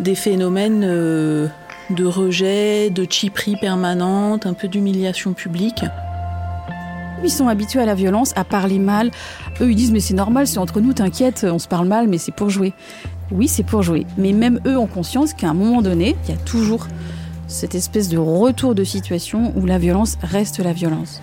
Des phénomènes euh, de rejet, de chiperie permanente, un peu d'humiliation publique. Ils sont habitués à la violence, à parler mal. Eux, ils disent mais c'est normal, c'est entre nous, t'inquiète, on se parle mal, mais c'est pour jouer. Oui, c'est pour jouer. Mais même eux ont conscience qu'à un moment donné, il y a toujours cette espèce de retour de situation où la violence reste la violence.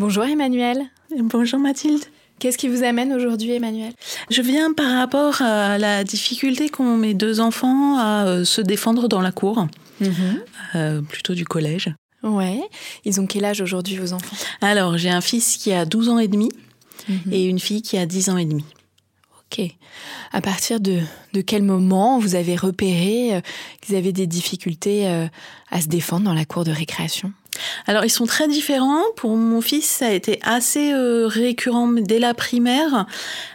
Bonjour Emmanuel. Bonjour Mathilde. Qu'est-ce qui vous amène aujourd'hui Emmanuel? Je viens par rapport à la difficulté qu'ont mes deux enfants à euh, se défendre dans la cour, euh, plutôt du collège. Ouais. Ils ont quel âge aujourd'hui vos enfants? Alors, j'ai un fils qui a 12 ans et demi Mhm. et une fille qui a 10 ans et demi. Ok. À partir de, de quel moment vous avez repéré euh, qu'ils avaient des difficultés euh, à se défendre dans la cour de récréation? Alors, ils sont très différents. Pour mon fils, ça a été assez euh, récurrent dès la primaire,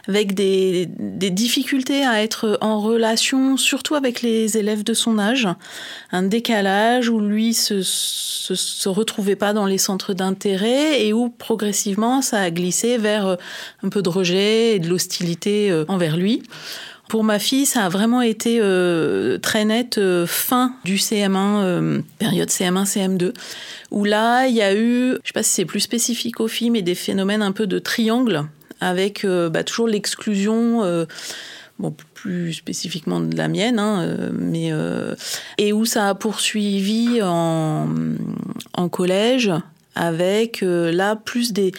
avec des, des difficultés à être en relation, surtout avec les élèves de son âge. Un décalage où lui se, se, se retrouvait pas dans les centres d'intérêt et où progressivement ça a glissé vers euh, un peu de rejet et de l'hostilité euh, envers lui. Pour ma fille, ça a vraiment été euh, très net euh, fin du CM1, euh, période CM1, CM2, où là, il y a eu, je sais pas si c'est plus spécifique aux filles, mais des phénomènes un peu de triangle, avec euh, bah, toujours l'exclusion, euh, bon, plus spécifiquement de la mienne, hein, mais, euh, et où ça a poursuivi en, en collège, avec euh, là plus des,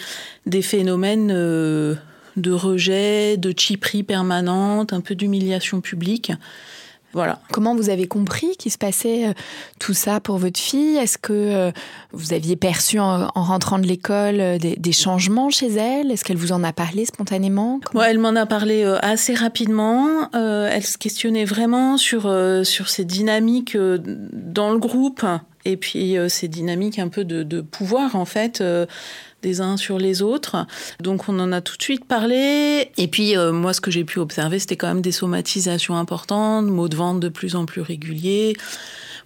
des phénomènes... euh, de rejet, de chiperie permanente, un peu d'humiliation publique. Voilà. Comment vous avez compris qu'il se passait euh, tout ça pour votre fille? Est-ce que euh, vous aviez perçu en, en rentrant de l'école euh, des, des changements chez elle? Est-ce qu'elle vous en a parlé spontanément? Comment- Ouais, elle m'en a parlé assez rapidement. Euh, elle se questionnait vraiment sur, euh, sur ces dynamiques dans le groupe et puis euh, ces dynamiques un peu de, de pouvoir en fait. euh, des uns sur les autres. Donc on en a tout de suite parlé. Et puis euh, moi ce que j'ai pu observer c'était quand même des somatisations importantes, mots de vente de plus en plus réguliers,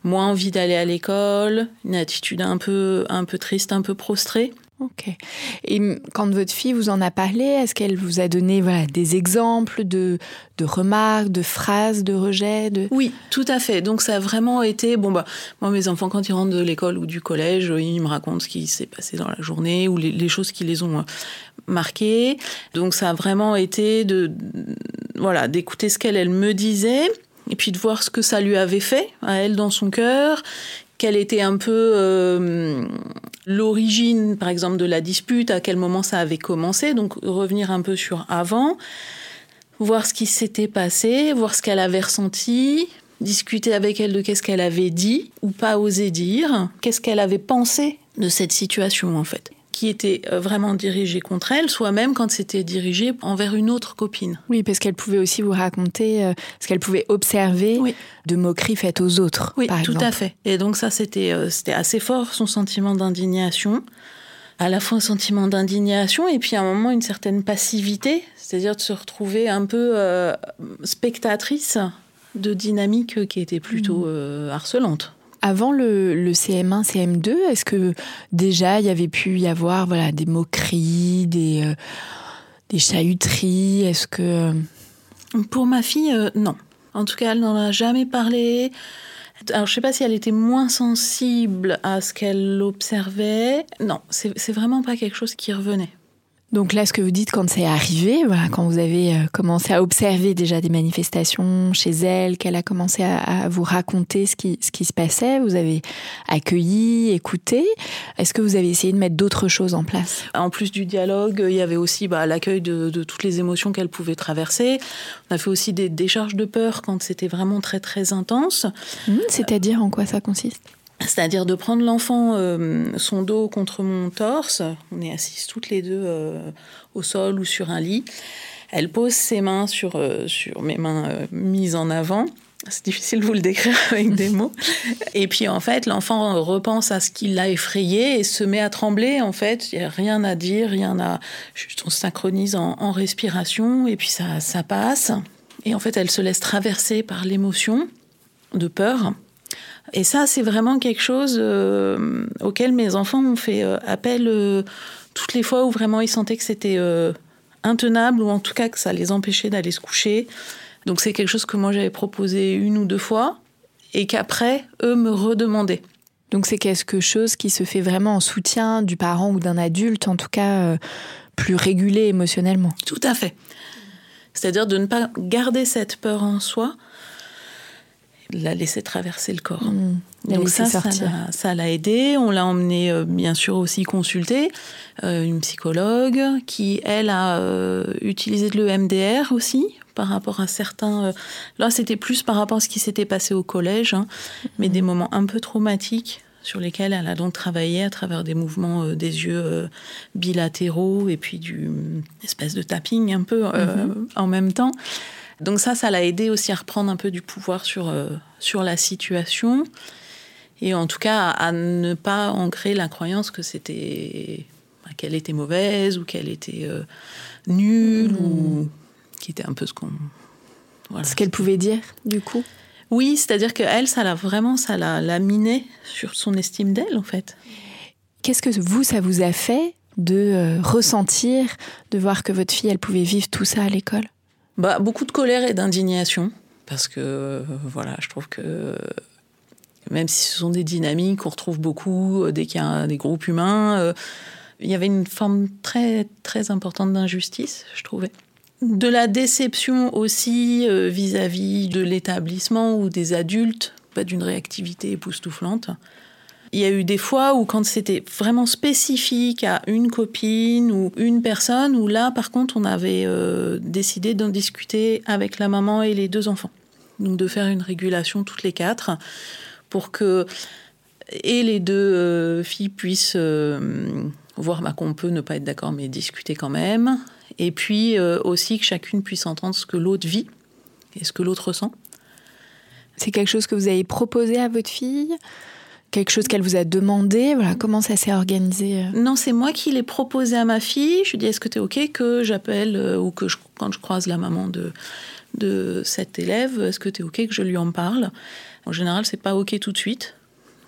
moins envie d'aller à l'école, une attitude un peu, un peu triste, un peu prostrée. Ok. Et quand votre fille vous en a parlé, est-ce qu'elle vous a donné voilà, des exemples de, de remarques, de phrases de rejet de... Oui, tout à fait. Donc ça a vraiment été bon bah moi mes enfants quand ils rentrent de l'école ou du collège, euh, ils me racontent ce qui s'est passé dans la journée ou les, les choses qui les ont euh, marquées. Donc ça a vraiment été de voilà d'écouter ce qu'elle elle me disait et puis de voir ce que ça lui avait fait à elle dans son cœur, quelle était un peu euh, l'origine, par exemple, de la dispute, à quel moment ça avait commencé, donc revenir un peu sur avant, voir ce qui s'était passé, voir ce qu'elle avait ressenti, discuter avec elle de qu'est-ce qu'elle avait dit ou pas osé dire, qu'est-ce qu'elle avait pensé de cette situation en fait. Qui était euh, vraiment dirigé contre elle, soit même quand c'était dirigé envers une autre copine. Oui, parce qu'elle pouvait aussi vous raconter euh, ce qu'elle pouvait observer Oui. de moqueries faites aux autres, Oui, par tout exemple. à fait. Et donc ça, c'était euh, c'était assez fort, son sentiment d'indignation. À la fois un sentiment d'indignation et puis à un moment une certaine passivité, c'est-à-dire de se retrouver un peu euh, spectatrice de dynamique qui était plutôt euh, harcelante. Avant le, le CM1, CM2, est-ce que déjà il y avait pu y avoir voilà, des moqueries, des, euh, chahuteries? Est-ce que. euh, Pour ma fille, euh, non. En tout cas, elle n'en a jamais parlé. Alors, je sais pas si elle était moins sensible à ce qu'elle observait. Non, c'est vraiment pas quelque chose qui revenait. Donc là, ce que vous dites quand c'est arrivé, voilà, quand vous avez euh, commencé à observer déjà des manifestations chez elle, qu'elle a commencé à, à vous raconter ce qui, ce qui se passait, vous avez accueilli, écouté. Est-ce que vous avez essayé de mettre d'autres choses en place? En plus du dialogue, il y avait aussi bah, l'accueil de, de toutes les émotions qu'elle pouvait traverser. On a fait aussi des décharges de peur quand c'était vraiment très très intense. Hmm, C'est-à-dire en quoi ça consiste? C'est-à-dire de prendre l'enfant euh, son dos contre mon torse. On est assises toutes les deux euh, au sol ou sur un lit. Elle pose ses mains sur, euh, sur mes mains mises en avant. C'est difficile de vous le décrire avec des mots. Et puis en fait, l'enfant repense à ce qui l'a effrayé et se met à trembler. En fait, il n'y a rien à dire, rien à. Juste on se synchronise en, en respiration et puis ça, ça passe. Et en fait, elle se laisse traverser par l'émotion de peur. Et ça, c'est vraiment quelque chose euh, auquel mes enfants ont fait euh, appel euh, toutes les fois où vraiment ils sentaient que c'était intenable ou en tout cas que ça les empêchait d'aller se coucher. Donc c'est quelque chose que moi j'avais proposé une ou deux fois et qu'après, eux me redemandaient. Donc c'est quelque chose qui se fait vraiment en soutien du parent ou d'un adulte, en tout cas plus régulé émotionnellement. Tout à fait. C'est-à-dire de ne pas garder cette peur en soi, la laisser traverser le corps. Mmh. Donc ça, ça l'a- aidé. On l'a emmené, euh, bien sûr, aussi consulter euh, une psychologue qui, elle, a euh, utilisé de l'EMDR aussi par rapport à certains... là, c'était plus par rapport à ce qui s'était passé au collège, hein, mais des moments un peu traumatiques sur lesquels elle a donc travaillé à travers des mouvements euh, des yeux euh, bilatéraux et puis du une espèce de tapping un peu euh, en même temps. Donc ça, ça l'a aidé aussi à reprendre un peu du pouvoir sur, euh, sur la situation. Et en tout cas, à, à ne pas ancrer la croyance que c'était bah, qu'elle était mauvaise ou qu'elle était euh, nulle ou qui était un peu ce qu'on. Voilà. Ce qu'elle pouvait dire, du coup Oui, c'est-à-dire que elle, ça l'a vraiment, ça l'a, l'a miné sur son estime d'elle en fait. Qu'est-ce que vous, ça vous a fait de euh, ressentir, de voir que votre fille, elle pouvait vivre tout ça à l'école? Bah, beaucoup de colère et d'indignation parce que euh, voilà, je trouve que même si ce sont des dynamiques qu'on retrouve beaucoup euh, dès qu'il y a des groupes humains, euh, il y avait une forme très très importante d'injustice, je trouvais. De la déception aussi vis-à-vis de l'établissement ou des adultes, pas d'une réactivité époustouflante. Il y a eu des fois où quand c'était vraiment spécifique à une copine ou une personne, où là par contre on avait euh, décidé d'en discuter avec la maman et les deux enfants. Donc de faire une régulation toutes les quatre pour que et les deux euh, filles puissent euh, voir bah, qu'on peut ne pas être d'accord mais discuter quand même. Et puis aussi que chacune puisse entendre ce que l'autre vit et ce que l'autre ressent. C'est quelque chose que vous avez proposé à votre fille? Quelque chose qu'elle vous a demandé Voilà, comment ça s'est organisé euh Non, c'est moi qui l'ai proposé à ma fille. Je lui ai dit est-ce que tu es OK que j'appelle euh, ou que quand je croise la maman de, de cet élève, est-ce que tu es OK que je lui en parle? En général, c'est pas OK tout de suite.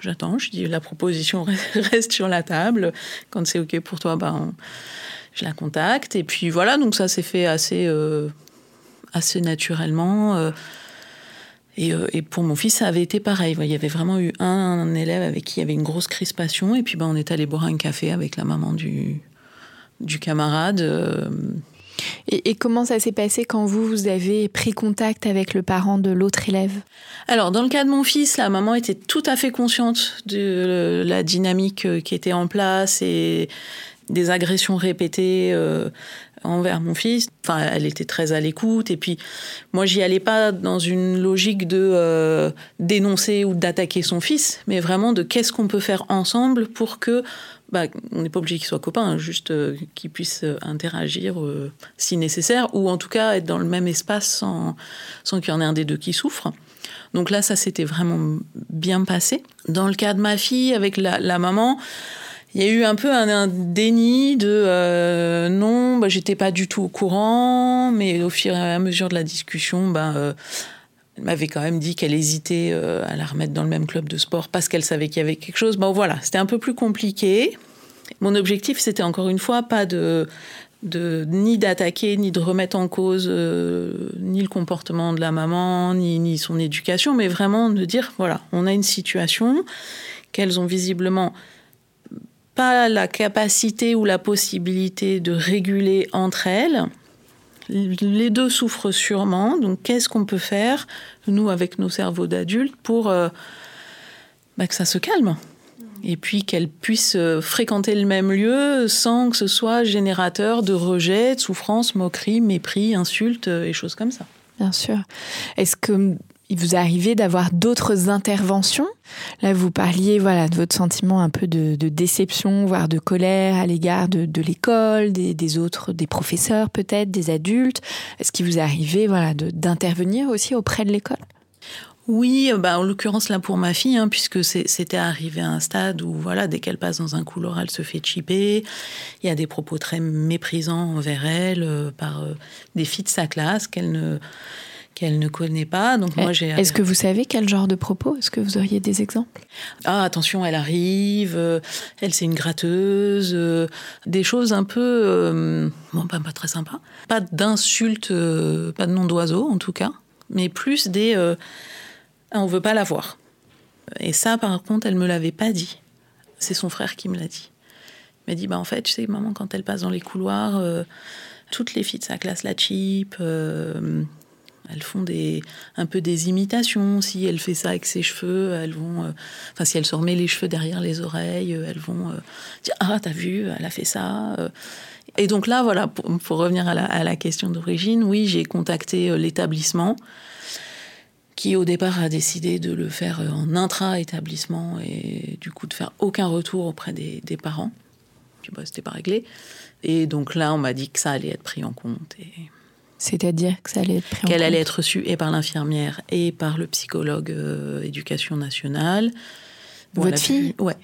J'attends, je dis la proposition reste sur la table. Quand c'est OK pour toi, ben, je la contacte. Et puis voilà, donc ça s'est fait assez, euh, assez naturellement. Et, euh, et pour mon fils, ça avait été pareil. Il y avait vraiment eu un, un élève avec qui il y avait une grosse crispation. Et puis ben, on est allé boire un café avec la maman du, du camarade. euh, et, et comment ça s'est passé quand vous, vous avez pris contact avec le parent de l'autre élève? Alors, dans le cas de mon fils, la maman était tout à fait consciente de la dynamique euh, qui était en place et des agressions répétées euh, envers mon fils. Enfin, elle était très à l'écoute. Et puis, moi, j'y allais pas dans une logique de euh, dénoncer ou d'attaquer son fils, mais vraiment de qu'est-ce qu'on peut faire ensemble pour que bah, on n'est pas obligé qu'ils soient copains, hein, juste euh, qu'ils puissent euh, interagir si nécessaire, ou en tout cas être dans le même espace sans, qu'il y en ait un des deux qui souffre. Donc là, ça s'était vraiment bien passé. Dans le cas de ma fille, avec la maman, il y a eu un peu un, déni de euh, non, bah, j'étais pas du tout au courant, mais au fur et à mesure de la discussion, bah, euh, elle m'avait quand même dit qu'elle hésitait euh, à la remettre dans le même club de sport parce qu'elle savait qu'il y avait quelque chose. Bon voilà, c'était un peu plus compliqué. Mon objectif, c'était encore une fois pas de, ni d'attaquer, ni de remettre en cause ni le comportement de la maman, ni son éducation, mais vraiment de dire voilà, on a une situation qu'elles ont visiblement pas la capacité ou la possibilité de réguler entre elles. Les deux souffrent sûrement, donc qu'est-ce qu'on peut faire, nous, avec nos cerveaux d'adultes, pour euh, bah, que ça se calme et puis qu'elles puissent euh, fréquenter le même lieu sans que ce soit générateur de rejet, de souffrance, moquerie, mépris, insultes euh, et choses comme ça. Bien sûr. Est-ce que il vous arrivait d'avoir d'autres interventions? Là, vous parliez voilà, de votre sentiment un peu de, déception, voire de colère à l'égard de, l'école, des, des, autres, des professeurs peut-être, des adultes. Est-ce qu'il vous arrivait voilà, d'intervenir aussi auprès de l'école? Oui, bah en l'occurrence là pour ma fille, hein, puisque c'était arrivé à un stade où voilà, dès qu'elle passe dans un couloir, elle se fait chipper. Il y a des propos très méprisants envers elle euh, par euh, des filles de sa classe qu'elle ne qu'elle ne connaît pas. Donc moi j'ai. Est-ce que vous savez quel genre de propos? Est-ce que vous auriez des exemples? Ah attention, elle arrive. Euh, elle c'est une gratteuse. Euh, des choses un peu euh, bon pas, pas très sympa. Pas d'insultes, pas de nom d'oiseau en tout cas, mais plus des on veut pas la voir. Et ça, par contre, elle me l'avait pas dit. C'est son frère qui me l'a dit. Il m'a dit, bah en fait, tu sais, maman, quand elle passe dans les couloirs, toutes les filles de sa classe la cheap. Euh, elles font un peu des imitations. Si elle fait ça avec ses cheveux, elles vont. Euh, enfin, si elle se remet les cheveux derrière les oreilles, elles vont dire Ah, t'as vu, elle a fait ça. Et donc là, voilà, pour, revenir à la, question d'origine, oui, j'ai contacté l'établissement qui au départ a décidé de le faire en intra-établissement et du coup de faire aucun retour auprès des, des parents. Bah, c'était pas réglé. Et donc là, on m'a dit que ça allait être pris en compte. C'est-à-dire que ça allait être pris Qu'elle allait être reçue et par l'infirmière et par le psychologue euh, éducation nationale. Votre fille vu- Ouais.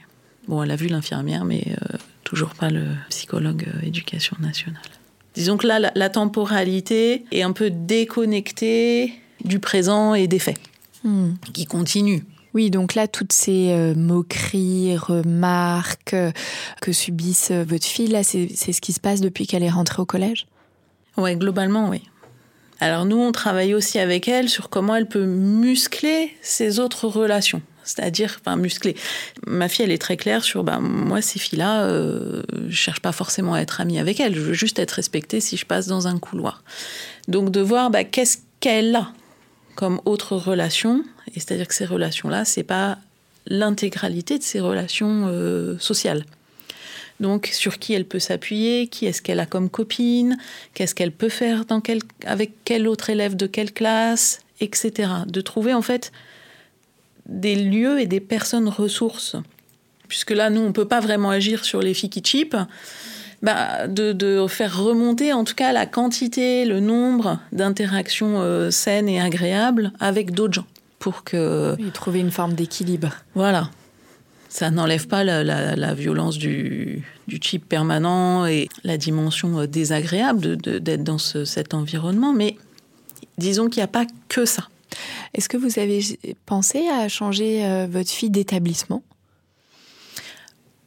Bon, elle a vu l'infirmière, mais euh, toujours pas le psychologue euh, éducation nationale. Disons que là, la, la temporalité est un peu déconnectée du présent et des faits, Hmm. qui continuent. Oui, donc là, toutes ces euh, moqueries, remarques que subissent votre fille, là, c'est ce qui se passe depuis qu'elle est rentrée au collège? Ouais, globalement, oui. Alors nous, on travaille aussi avec elle sur comment elle peut muscler ses autres relations. C'est-à-dire, enfin, muscler. Ma fille, elle est très claire sur, bah, moi, ces filles-là, euh, je cherche pas forcément à être amie avec elles. Je veux juste être respectée si je passe dans un couloir. Donc, de voir, bah, qu'est-ce qu'elle a comme autre relation. Et c'est-à-dire que ces relations-là, c'est pas l'intégralité de ses relations euh, sociales. Donc, sur qui elle peut s'appuyer, qui est-ce qu'elle a comme copine, qu'est-ce qu'elle peut faire dans quel, avec quel autre élève de quelle classe, etc. De trouver en fait des lieux et des personnes ressources. Puisque là, nous, on ne peut pas vraiment agir sur les filles qui chipent. Bah, de, de, faire remonter en tout cas la quantité, le nombre d'interactions euh, saines et agréables avec d'autres gens. Pour que. Oui, trouver une forme d'équilibre. Voilà ça n'enlève pas la, la, la, violence du, du chip permanent et la dimension désagréable d'être dans ce, cet environnement, mais disons qu'il n'y a pas que ça. Est-ce que vous avez pensé à changer euh, votre fille d'établissement?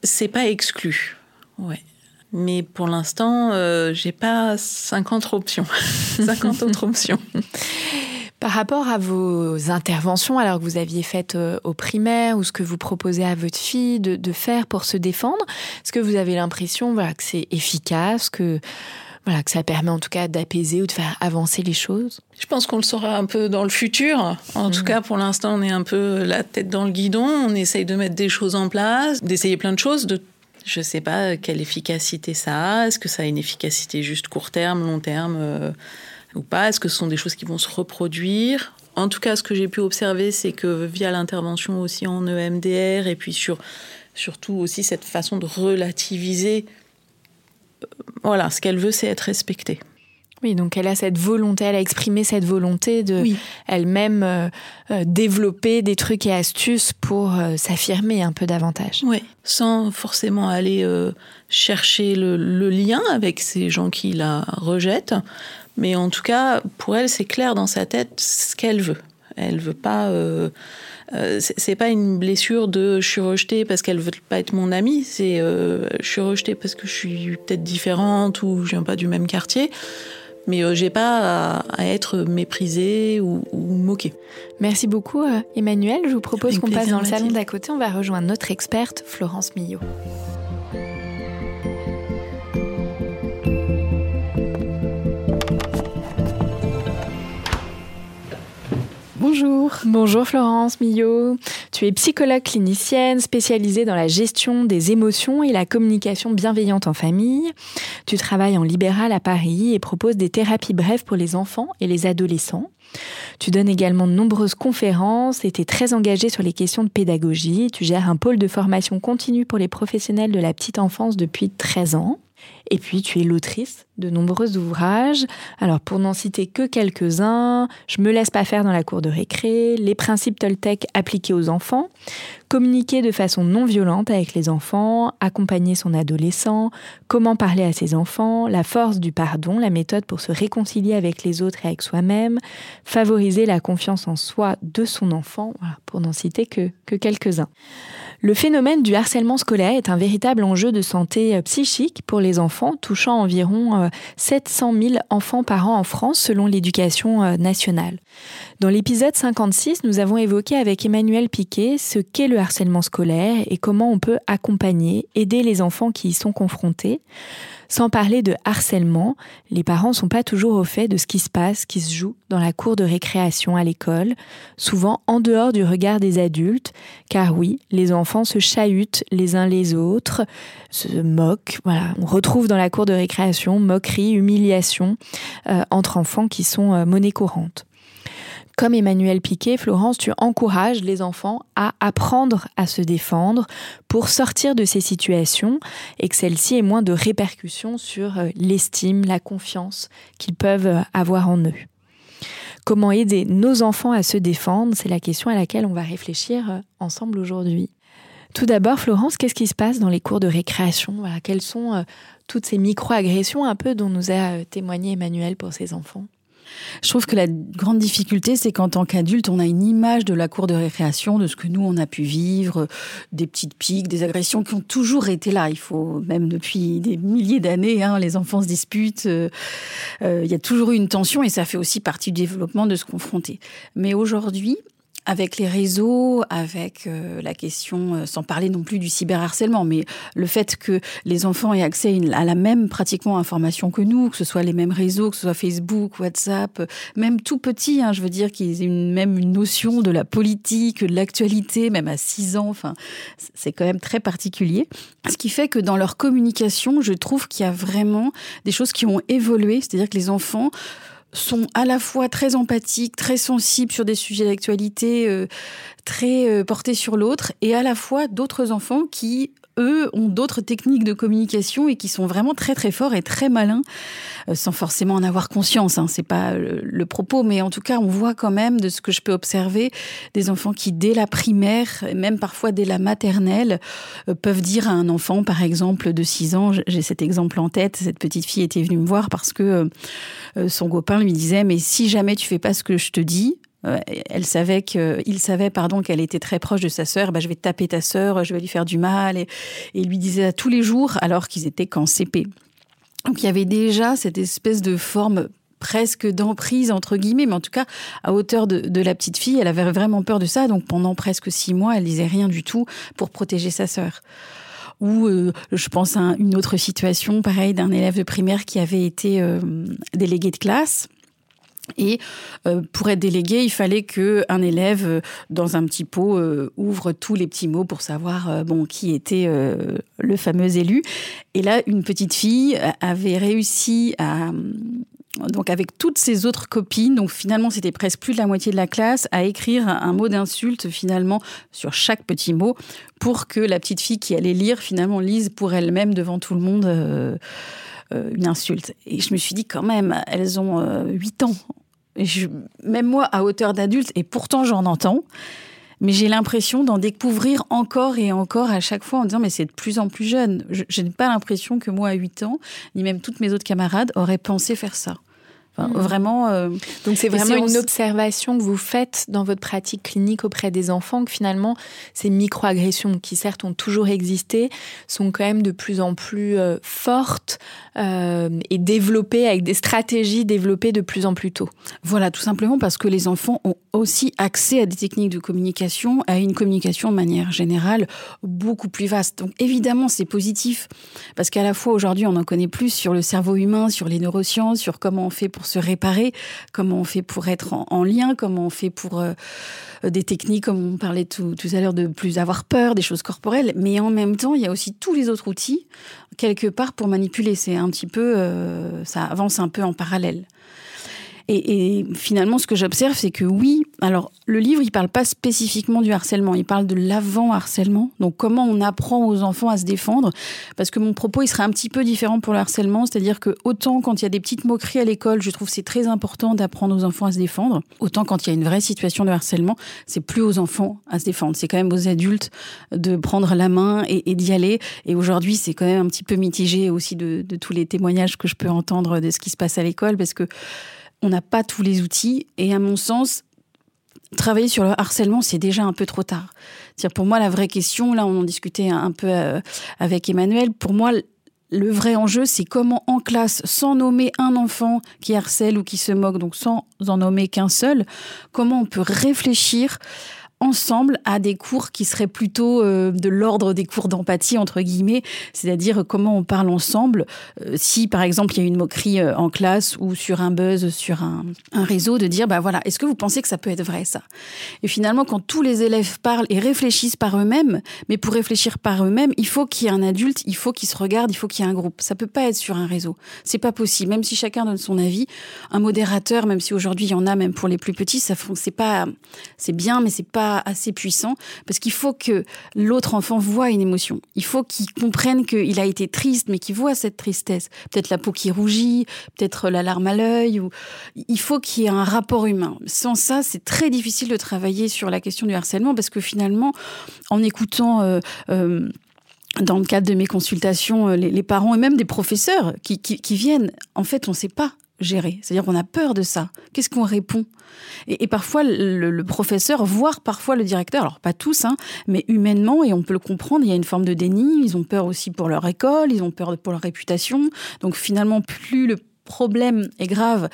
C'est pas exclu, ouais. Mais pour l'instant, euh, j'ai pas 50 options, 50 autres options. Par rapport à vos interventions, alors que vous aviez faites euh, au primaire, ou ce que vous proposez à votre fille de, de faire pour se défendre, est-ce que vous avez l'impression voilà, que c'est efficace, que, voilà, que ça permet en tout cas d'apaiser ou de faire avancer les choses? Je pense qu'on le saura un peu dans le futur. En mmh. tout cas, pour l'instant, on est un peu la tête dans le guidon. On essaye de mettre des choses en place, d'essayer plein de choses, de je ne sais pas quelle efficacité ça a. Est-ce que ça a une efficacité juste court terme, long terme euh, ou pas Est-ce que ce sont des choses qui vont se reproduire? En tout cas, ce que j'ai pu observer, c'est que via l'intervention aussi en EMDR et puis sur surtout aussi cette façon de relativiser. Euh, voilà, ce qu'elle veut, c'est être respectée. Oui, donc elle a cette volonté, elle a exprimé cette volonté de elle-même euh, euh, développer des trucs et astuces pour euh, s'affirmer un peu davantage. Oui, sans forcément aller chercher le, lien avec ces gens qui la rejettent. Mais en tout cas, pour elle, c'est clair dans sa tête ce qu'elle veut. Elle veut pas. c'est pas une blessure de je suis rejetée parce qu'elle veut pas être mon amie. C'est je suis rejetée parce que je suis peut-être différente ou je viens pas du même quartier mais euh, j'ai pas à, être méprisée ou, ou, moquée. Merci beaucoup euh, Emmanuel. Je vous propose qu'on passe dans le salon d'à côté. On va rejoindre notre experte Florence Millot. Bonjour. Bonjour Florence Millot. Tu es psychologue clinicienne spécialisée dans la gestion des émotions et la communication bienveillante en famille. Tu travailles en libéral à Paris et proposes des thérapies brèves pour les enfants et les adolescents. Tu donnes également de nombreuses conférences et tu es très engagée sur les questions de pédagogie. Tu gères un pôle de formation continue pour les professionnels de la petite enfance depuis 13 ans. Et puis, tu es l'autrice de nombreux ouvrages. Alors, pour n'en citer que quelques-uns, Je me laisse pas faire dans la cour de récré, Les principes Toltec appliqués aux enfants, Communiquer de façon non violente avec les enfants, Accompagner son adolescent, Comment parler à ses enfants, La force du pardon, la méthode pour se réconcilier avec les autres et avec soi-même, Favoriser la confiance en soi de son enfant, pour n'en citer que, que quelques-uns. Le phénomène du harcèlement scolaire est un véritable enjeu de santé euh, psychique pour les enfants, touchant environ 700 euh, 000 enfants par an en France selon l'éducation euh, nationale. Dans l'épisode 56, nous avons évoqué avec Emmanuel Piquet ce qu'est le harcèlement scolaire et comment on peut accompagner, aider les enfants qui y sont confrontés. Sans parler de harcèlement, les parents sont pas toujours au fait de ce qui se passe, qui se joue dans la cour de récréation à l'école, souvent en dehors du regard des adultes, car oui, les enfants se chahutent les uns les autres, se moquent. Voilà, on retrouve dans la cour de récréation moquerie, humiliation euh, entre enfants qui sont euh, monnaie courante. Comme Emmanuel Piquet, Florence, tu encourages les enfants à apprendre à se défendre pour sortir de ces situations et que celles-ci aient moins de répercussions sur euh, l'estime, la confiance qu'ils peuvent euh, avoir en eux. Comment aider nos enfants à se défendre? C'est la question à laquelle on va réfléchir ensemble aujourd'hui. Tout d'abord, Florence, qu'est-ce qui se passe dans les cours de récréation? Voilà, Quelles sont toutes ces micro-agressions un peu dont nous a témoigné Emmanuel pour ses enfants je trouve que la grande difficulté, c'est qu'en tant qu'adulte, on a une image de la cour de récréation, de ce que nous, on a pu vivre, des petites piques, des agressions qui ont toujours été là. Il faut, même depuis des milliers d'années, hein, les enfants se disputent. Euh, euh, il y a toujours eu une tension et ça fait aussi partie du développement de se confronter. Mais aujourd'hui, avec les réseaux, avec euh, la question, euh, sans parler non plus du cyberharcèlement, mais le fait que les enfants aient accès à la même pratiquement information que nous, que ce soit les mêmes réseaux, que ce soit Facebook, WhatsApp, euh, même tout petit, hein, je veux dire qu'ils aient une, même une notion de la politique, de l'actualité, même à 6 ans, enfin, c'est quand même très particulier. Ce qui fait que dans leur communication, je trouve qu'il y a vraiment des choses qui ont évolué, c'est-à-dire que les enfants sont à la fois très empathiques, très sensibles sur des sujets d'actualité, euh, très euh, portés sur l'autre, et à la fois d'autres enfants qui eux ont d'autres techniques de communication et qui sont vraiment très très forts et très malins, euh, sans forcément en avoir conscience. Hein, c'est pas le, propos, mais en tout cas, on voit quand même de ce que je peux observer des enfants qui dès la primaire, même parfois dès la maternelle, euh, peuvent dire à un enfant, par exemple de 6 ans, j'ai cet exemple en tête, cette petite fille était venue me voir parce que euh, son copain lui disait mais si jamais tu fais pas ce que je te dis, euh, elle savait que, il savait pardon qu'elle était très proche de sa sœur. Bah, je vais taper ta sœur, je vais lui faire du mal, et, il lui disait tous les jours alors qu'ils étaient qu'en CP. Donc il y avait déjà cette espèce de forme presque d'emprise entre guillemets, mais en tout cas à hauteur de, la petite fille, elle avait vraiment peur de ça. Donc pendant presque six mois, elle disait rien du tout pour protéger sa sœur ou euh, je pense à une autre situation, pareil, d'un élève de primaire qui avait été euh, délégué de classe et euh, pour être délégué, il fallait que un élève euh, dans un petit pot euh, ouvre tous les petits mots pour savoir bon qui était le fameux élu. Et là, une petite fille avait réussi à donc avec toutes ses autres copines, donc finalement c'était presque plus de la moitié de la classe, à écrire un mot d'insulte finalement sur chaque petit mot pour que la petite fille qui allait lire finalement lise pour elle-même devant tout le monde une insulte. Et je me suis dit quand même, elles ont euh, 8 ans. Et même moi à hauteur d'adulte, et pourtant j'en entends, mais j'ai l'impression d'en découvrir encore et encore à chaque fois en disant mais c'est de plus en plus jeune. Je, je n'ai pas l'impression que moi à 8 ans, ni même toutes mes autres camarades auraient pensé faire ça. Enfin, Mm. Vraiment. euh, Donc c'est vraiment une observation que vous faites dans votre pratique clinique auprès des enfants que finalement ces microagressions qui certes ont toujours existé sont quand même de plus en plus euh, fortes euh, et développées avec des stratégies développées de plus en plus tôt. Voilà, tout simplement parce que les enfants ont aussi accès à des techniques de communication, à une communication de manière générale beaucoup plus vaste. Donc évidemment, c'est positif parce qu'à la fois aujourd'hui, on en connaît plus sur le cerveau humain, sur les neurosciences, sur comment on fait pour se réparer, comment on fait pour être en, en lien, comment on fait pour euh, des techniques, comme on parlait tout, tout à l'heure, de plus avoir peur, des choses corporelles. Mais en même temps, il y a aussi tous les autres outils quelque part pour manipuler. C'est un petit peu, euh, ça avance un peu en parallèle. Et, et finalement, ce que j'observe, c'est que oui, alors le livre, il parle pas spécifiquement du harcèlement, il parle de l'avant-harcèlement. Donc comment on apprend aux enfants à se défendre? Parce que mon propos, il serait un petit peu différent pour le harcèlement, c'est-à-dire que autant quand il y a des petites moqueries à l'école, je trouve c'est très important d'apprendre aux enfants à se défendre. Autant quand il y a une vraie situation de harcèlement, c'est plus aux enfants à se défendre. C'est quand même aux adultes de prendre la main et, d'y aller. Et aujourd'hui, c'est quand même un petit peu mitigé aussi de tous les témoignages que je peux entendre de ce qui se passe à l'école, parce que on n'a pas tous les outils. Et à mon sens, travailler sur le harcèlement, c'est déjà un peu trop tard. C'est-à-dire pour moi, la vraie question, là, on en discutait un peu euh, avec Emmanuel. Pour moi, le vrai enjeu, c'est comment en classe, sans nommer un enfant qui harcèle ou qui se moque, donc sans en nommer qu'un seul, comment on peut réfléchir ensemble à des cours qui seraient plutôt euh, de l'ordre des cours d'empathie entre guillemets, c'est-à-dire comment on parle ensemble. Euh, si par exemple il y a une moquerie euh, en classe ou sur un buzz, sur un, réseau, de dire bah voilà, est-ce que vous pensez que ça peut être vrai ça? Et finalement, quand tous les élèves parlent et réfléchissent par eux-mêmes, mais pour réfléchir par eux-mêmes, il faut qu'il y ait un adulte, il faut qu'il se regarde, il faut qu'il y ait un groupe. Ça peut pas être sur un réseau, c'est pas possible. Même si chacun donne son avis, un modérateur, même si aujourd'hui il y en a, même pour les plus petits, ça c'est pas, c'est bien, mais c'est pas assez puissant parce qu'il faut que l'autre enfant voit une émotion. Il faut qu'il comprenne qu'il a été triste, mais qu'il voit cette tristesse. Peut-être la peau qui rougit, peut-être la larme à l'œil. Ou... Il faut qu'il y ait un rapport humain. Sans ça, c'est très difficile de travailler sur la question du harcèlement parce que finalement, en écoutant euh, euh, dans le cadre de mes consultations, euh, les, parents et même des professeurs qui viennent, en fait, on ne sait pas gérer. C'est-à-dire qu'on a peur de ça. Qu'est-ce qu'on répond? Et, parfois, le, le, professeur, voire parfois le directeur, alors pas tous, hein, mais humainement, et on peut le comprendre, il y a une forme de déni, ils ont peur aussi pour leur école, ils ont peur pour leur réputation. Donc finalement, plus le problème est grave,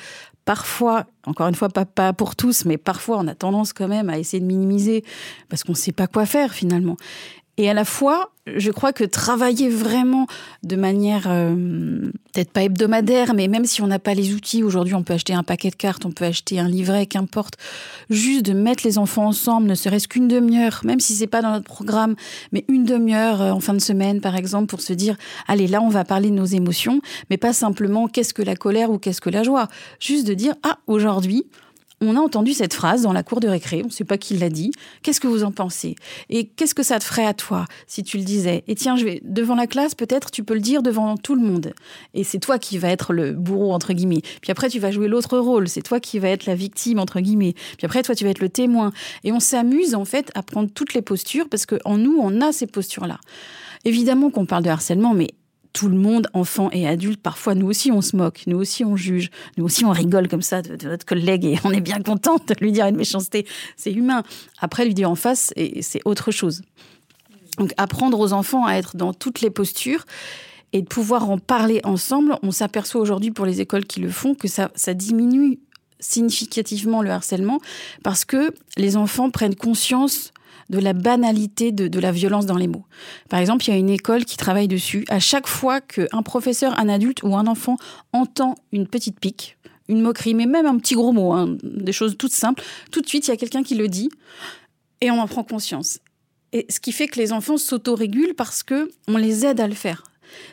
parfois, encore une fois, pas, pas pour tous, mais parfois on a tendance quand même à essayer de minimiser parce qu'on ne sait pas quoi faire finalement. Et à la fois, je crois que travailler vraiment de manière euh, peut-être pas hebdomadaire, mais même si on n'a pas les outils, aujourd'hui on peut acheter un paquet de cartes, on peut acheter un livret, qu'importe, juste de mettre les enfants ensemble, ne serait-ce qu'une demi-heure, même si c'est pas dans notre programme, mais une demi-heure euh, en fin de semaine par exemple, pour se dire, allez là on va parler de nos émotions, mais pas simplement qu'est-ce que la colère ou qu'est-ce que la joie, juste de dire, ah aujourd'hui, on a entendu cette phrase dans la cour de récré, on ne sait pas qui l'a dit. Qu'est-ce que vous en pensez? Et qu'est-ce que ça te ferait à toi si tu le disais? Et tiens, je vais devant la classe, peut-être tu peux le dire devant tout le monde. Et c'est toi qui vas être le bourreau entre guillemets. Puis après tu vas jouer l'autre rôle, c'est toi qui vas être la victime entre guillemets. Puis après toi tu vas être le témoin. Et on s'amuse en fait à prendre toutes les postures parce que en nous on a ces postures-là. Évidemment qu'on parle de harcèlement, mais tout le monde, enfants et adultes, parfois nous aussi on se moque, nous aussi on juge, nous aussi on rigole comme ça de, notre collègue et on est bien contente de lui dire une méchanceté. C'est humain. Après lui dire en face, c'est autre chose. Donc apprendre aux enfants à être dans toutes les postures et de pouvoir en parler ensemble, on s'aperçoit aujourd'hui pour les écoles qui le font que ça diminue significativement le harcèlement parce que les enfants prennent conscience de la banalité de, la violence dans les mots. Par exemple, il y a une école qui travaille dessus. À chaque fois qu'un professeur, un adulte ou un enfant entend une petite pique, une moquerie, mais même un petit gros mot, hein, des choses toutes simples, tout de suite, il y a quelqu'un qui le dit et on en prend conscience. Et ce qui fait que les enfants s'autorégulent parce que on les aide à le faire.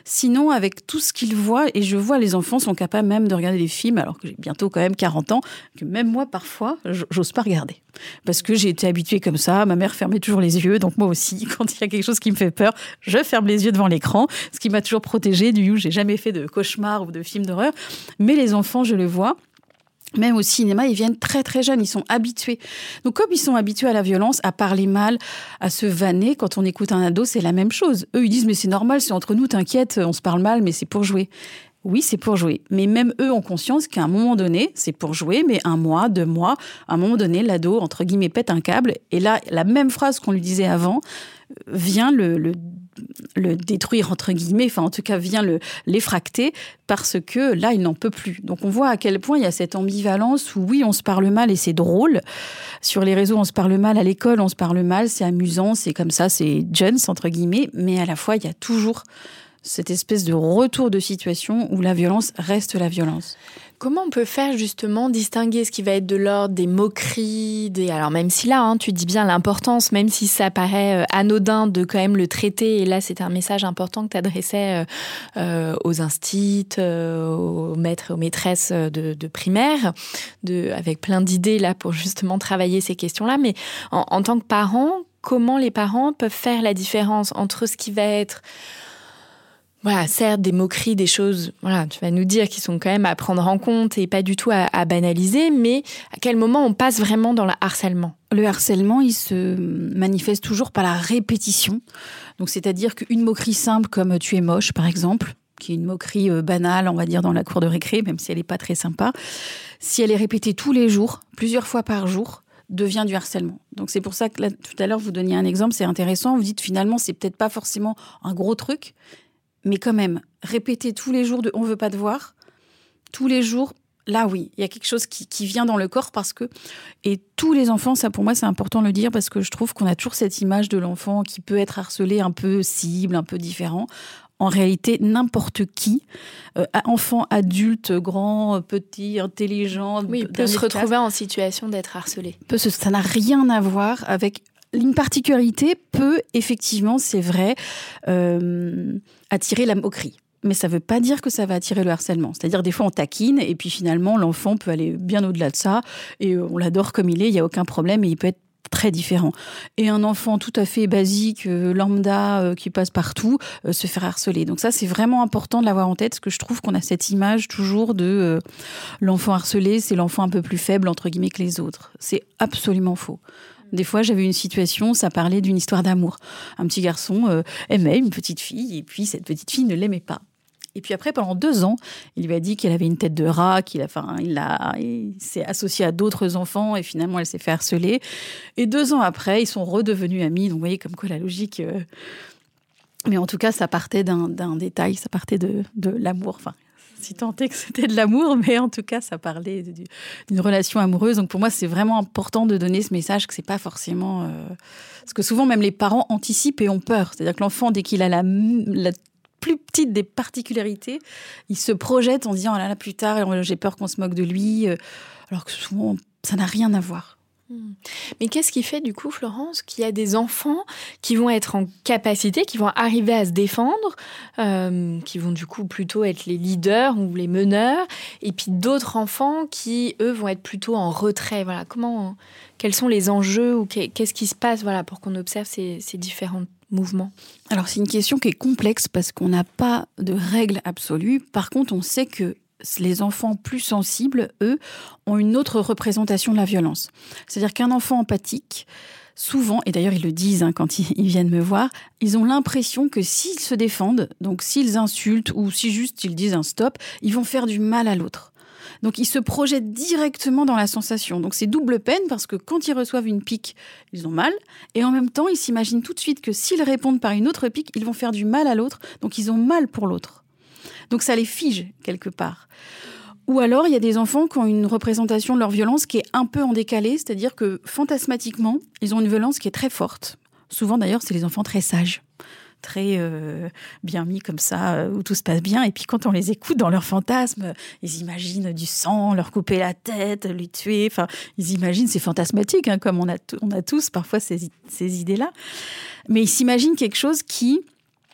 Sinon, avec tout ce qu'ils voient, et je vois les enfants sont capables même de regarder des films, alors que j'ai bientôt quand même 40 ans, que même moi, parfois, j'ose pas regarder. Parce que j'ai été habituée comme ça, ma mère fermait toujours les yeux, donc moi aussi, quand il y a quelque chose qui me fait peur, je ferme les yeux devant l'écran, ce qui m'a toujours protégée, du j'ai jamais fait de cauchemar ou de film d'horreur. Mais les enfants, je le vois, même au cinéma, ils viennent très très jeunes, ils sont habitués. Donc comme ils sont habitués à la violence, à parler mal, à se vanner, quand on écoute un ado, c'est la même chose. Eux, ils disent mais c'est normal, c'est entre nous, t'inquiète, on se parle mal, mais c'est pour jouer. Oui, c'est pour jouer. Mais même eux ont conscience qu'à un moment donné, c'est pour jouer, mais un mois, deux mois, à un moment donné, l'ado, entre guillemets, pète un câble. Et là, la même phrase qu'on lui disait avant vient le, le, détruire, entre guillemets, enfin, en tout cas, vient le, l'effracter parce que là, il n'en peut plus. Donc, on voit à quel point il y a cette ambivalence où, oui, on se parle mal et c'est drôle. Sur les réseaux, on se parle mal. À l'école, on se parle mal. C'est amusant. C'est comme ça. C'est jeunes, entre guillemets. Mais à la fois, il y a toujours cette espèce de retour de situation où la violence reste la violence. Comment on peut faire justement distinguer ce qui va être de l'ordre des moqueries, des alors même si là hein, tu dis bien l'importance, même si ça paraît euh, anodin de quand même le traiter, et là c'est un message important que tu adressais euh, euh, aux instits, aux maîtres, aux maîtresses de, primaire, avec plein d'idées là pour justement travailler ces questions-là, mais en, en tant que parent, comment les parents peuvent faire la différence entre ce qui va être voilà, certes, des moqueries, des choses, voilà, tu vas nous dire qui sont quand même à prendre en compte et pas du tout à, banaliser, mais à quel moment on passe vraiment dans le harcèlement? Le harcèlement, il se manifeste toujours par la répétition. Donc, c'est-à-dire qu'une moquerie simple comme tu es moche, par exemple, qui est une moquerie euh, banale, on va dire, dans la cour de récré, même si elle n'est pas très sympa, si elle est répétée tous les jours, plusieurs fois par jour, devient du harcèlement. Donc c'est pour ça que tout à l'heure vous donniez un exemple, c'est intéressant. Vous dites finalement c'est peut-être pas forcément un gros truc, mais quand même, répéter tous les jours de on veut pas te voir, tous les jours, là oui, il y a quelque chose qui, vient dans le corps parce que, et tous les enfants, ça pour moi c'est important de le dire parce que je trouve qu'on a toujours cette image de l'enfant qui peut être harcelé un peu cible, un peu différent. En réalité, n'importe qui, euh, enfant, adulte, grand, petit, intelligent, peut se retrouver en situation d'être harcelé. ça n'a rien à voir avec une particularité peut effectivement, c'est vrai, euh, attirer la moquerie. Mais ça ne veut pas dire que ça va attirer le harcèlement. C'est-à-dire, des fois, on taquine et puis finalement, l'enfant peut aller bien au-delà de ça et on l'adore comme il est, il n'y a aucun problème et il peut être très différent. Et un enfant tout à fait basique, euh, lambda, euh, qui passe partout, se faire harceler. Donc ça, c'est vraiment important de l'avoir en tête, parce que je trouve qu'on a cette image toujours de l'enfant harcelé, c'est l'enfant un peu plus faible, entre guillemets, que les autres. C'est absolument faux. Des fois, j'avais une situation, ça parlait d'une histoire d'amour. Un petit garçon euh, aimait une petite fille, et puis cette petite fille ne l'aimait pas. Et puis après, pendant deux ans, il lui a dit qu'elle avait une tête de rat, qu'il a, enfin, il, a, s'est associé à d'autres enfants et finalement, elle s'est fait harceler. Et deux ans après, ils sont redevenus amis. Donc, vous voyez comme quoi la logique. Euh, mais en tout cas, ça partait d'un, détail, ça partait de, de l'amour. Enfin, si tant est que c'était de l'amour, mais en tout cas, ça parlait d'une relation amoureuse. Donc pour moi, c'est vraiment important de donner ce message que c'est pas forcément. Euh, parce que souvent, même les parents anticipent et ont peur. C'est-à-dire que l'enfant, dès qu'il a la, la plus petite des particularités, il se projette en disant oh là là, plus tard, j'ai peur qu'on se moque de lui. Euh, alors que souvent, ça n'a rien à voir. Hmm. Mais qu'est-ce qui fait du coup, Florence, qu'il y a des enfants qui vont être en capacité, qui vont arriver à se défendre, euh, qui vont du coup plutôt être les leaders ou les meneurs, et puis d'autres enfants qui, eux, vont être plutôt en retrait? Voilà, comment, quels sont les enjeux ou qu'est-ce qui se passe, voilà, pour qu'on observe ces, ces différents mouvements? Alors c'est une question qui est complexe parce qu'on n'a pas de règle absolue. Par contre, on sait que les enfants plus sensibles, eux, ont une autre représentation de la violence. C'est-à-dire qu'un enfant empathique, souvent, et d'ailleurs ils le disent hein, quand ils, viennent me voir, ils ont l'impression que s'ils se défendent, donc s'ils insultent ou si juste ils disent un stop, ils vont faire du mal à l'autre. Donc ils se projettent directement dans la sensation. Donc c'est double peine parce que quand ils reçoivent une pique, ils ont mal. Et en même temps, ils s'imaginent tout de suite que s'ils répondent par une autre pique, ils vont faire du mal à l'autre. Donc ils ont mal pour l'autre. Donc ça les fige quelque part. Ou alors, il y a des enfants qui ont une représentation de leur violence qui est un peu en décalé, c'est-à-dire que fantasmatiquement, ils ont une violence qui est très forte. Souvent, d'ailleurs, c'est les enfants très sages, très euh, bien mis comme ça, euh, où tout se passe bien. Et puis, quand on les écoute dans leurs fantasmes, ils imaginent du sang, leur couper la tête, les tuer. Enfin, ils imaginent, c'est fantasmatique, hein, comme on a, tous parfois ces idées-là. Mais ils s'imaginent quelque chose qui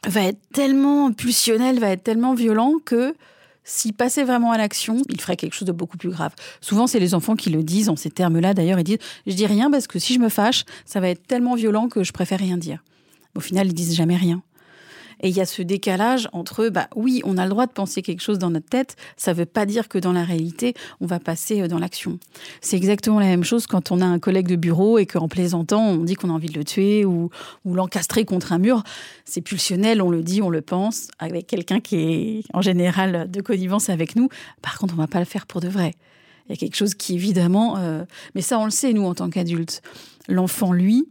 va être tellement pulsionnel, va être tellement violent que s'il passait vraiment à l'action, il ferait quelque chose de beaucoup plus grave. Souvent, c'est les enfants qui le disent en ces termes-là. D'ailleurs, ils disent Je dis rien parce que si je me fâche, ça va être tellement violent que je préfère rien dire. Au final, ils disent jamais rien. Et il y a ce décalage entre, bah oui, on a le droit de penser quelque chose dans notre tête, ça ne veut pas dire que dans la réalité, on va passer euh, dans l'action. C'est exactement la même chose quand on a un collègue de bureau et qu'en plaisantant, on dit qu'on a envie de le tuer ou, l'encastrer contre un mur. C'est pulsionnel, on le dit, on le pense, avec quelqu'un qui est en général de connivence avec nous. Par contre, on ne va pas le faire pour de vrai. Il y a quelque chose qui, évidemment, euh, mais ça, on le sait, nous, en tant qu'adultes. L'enfant, lui,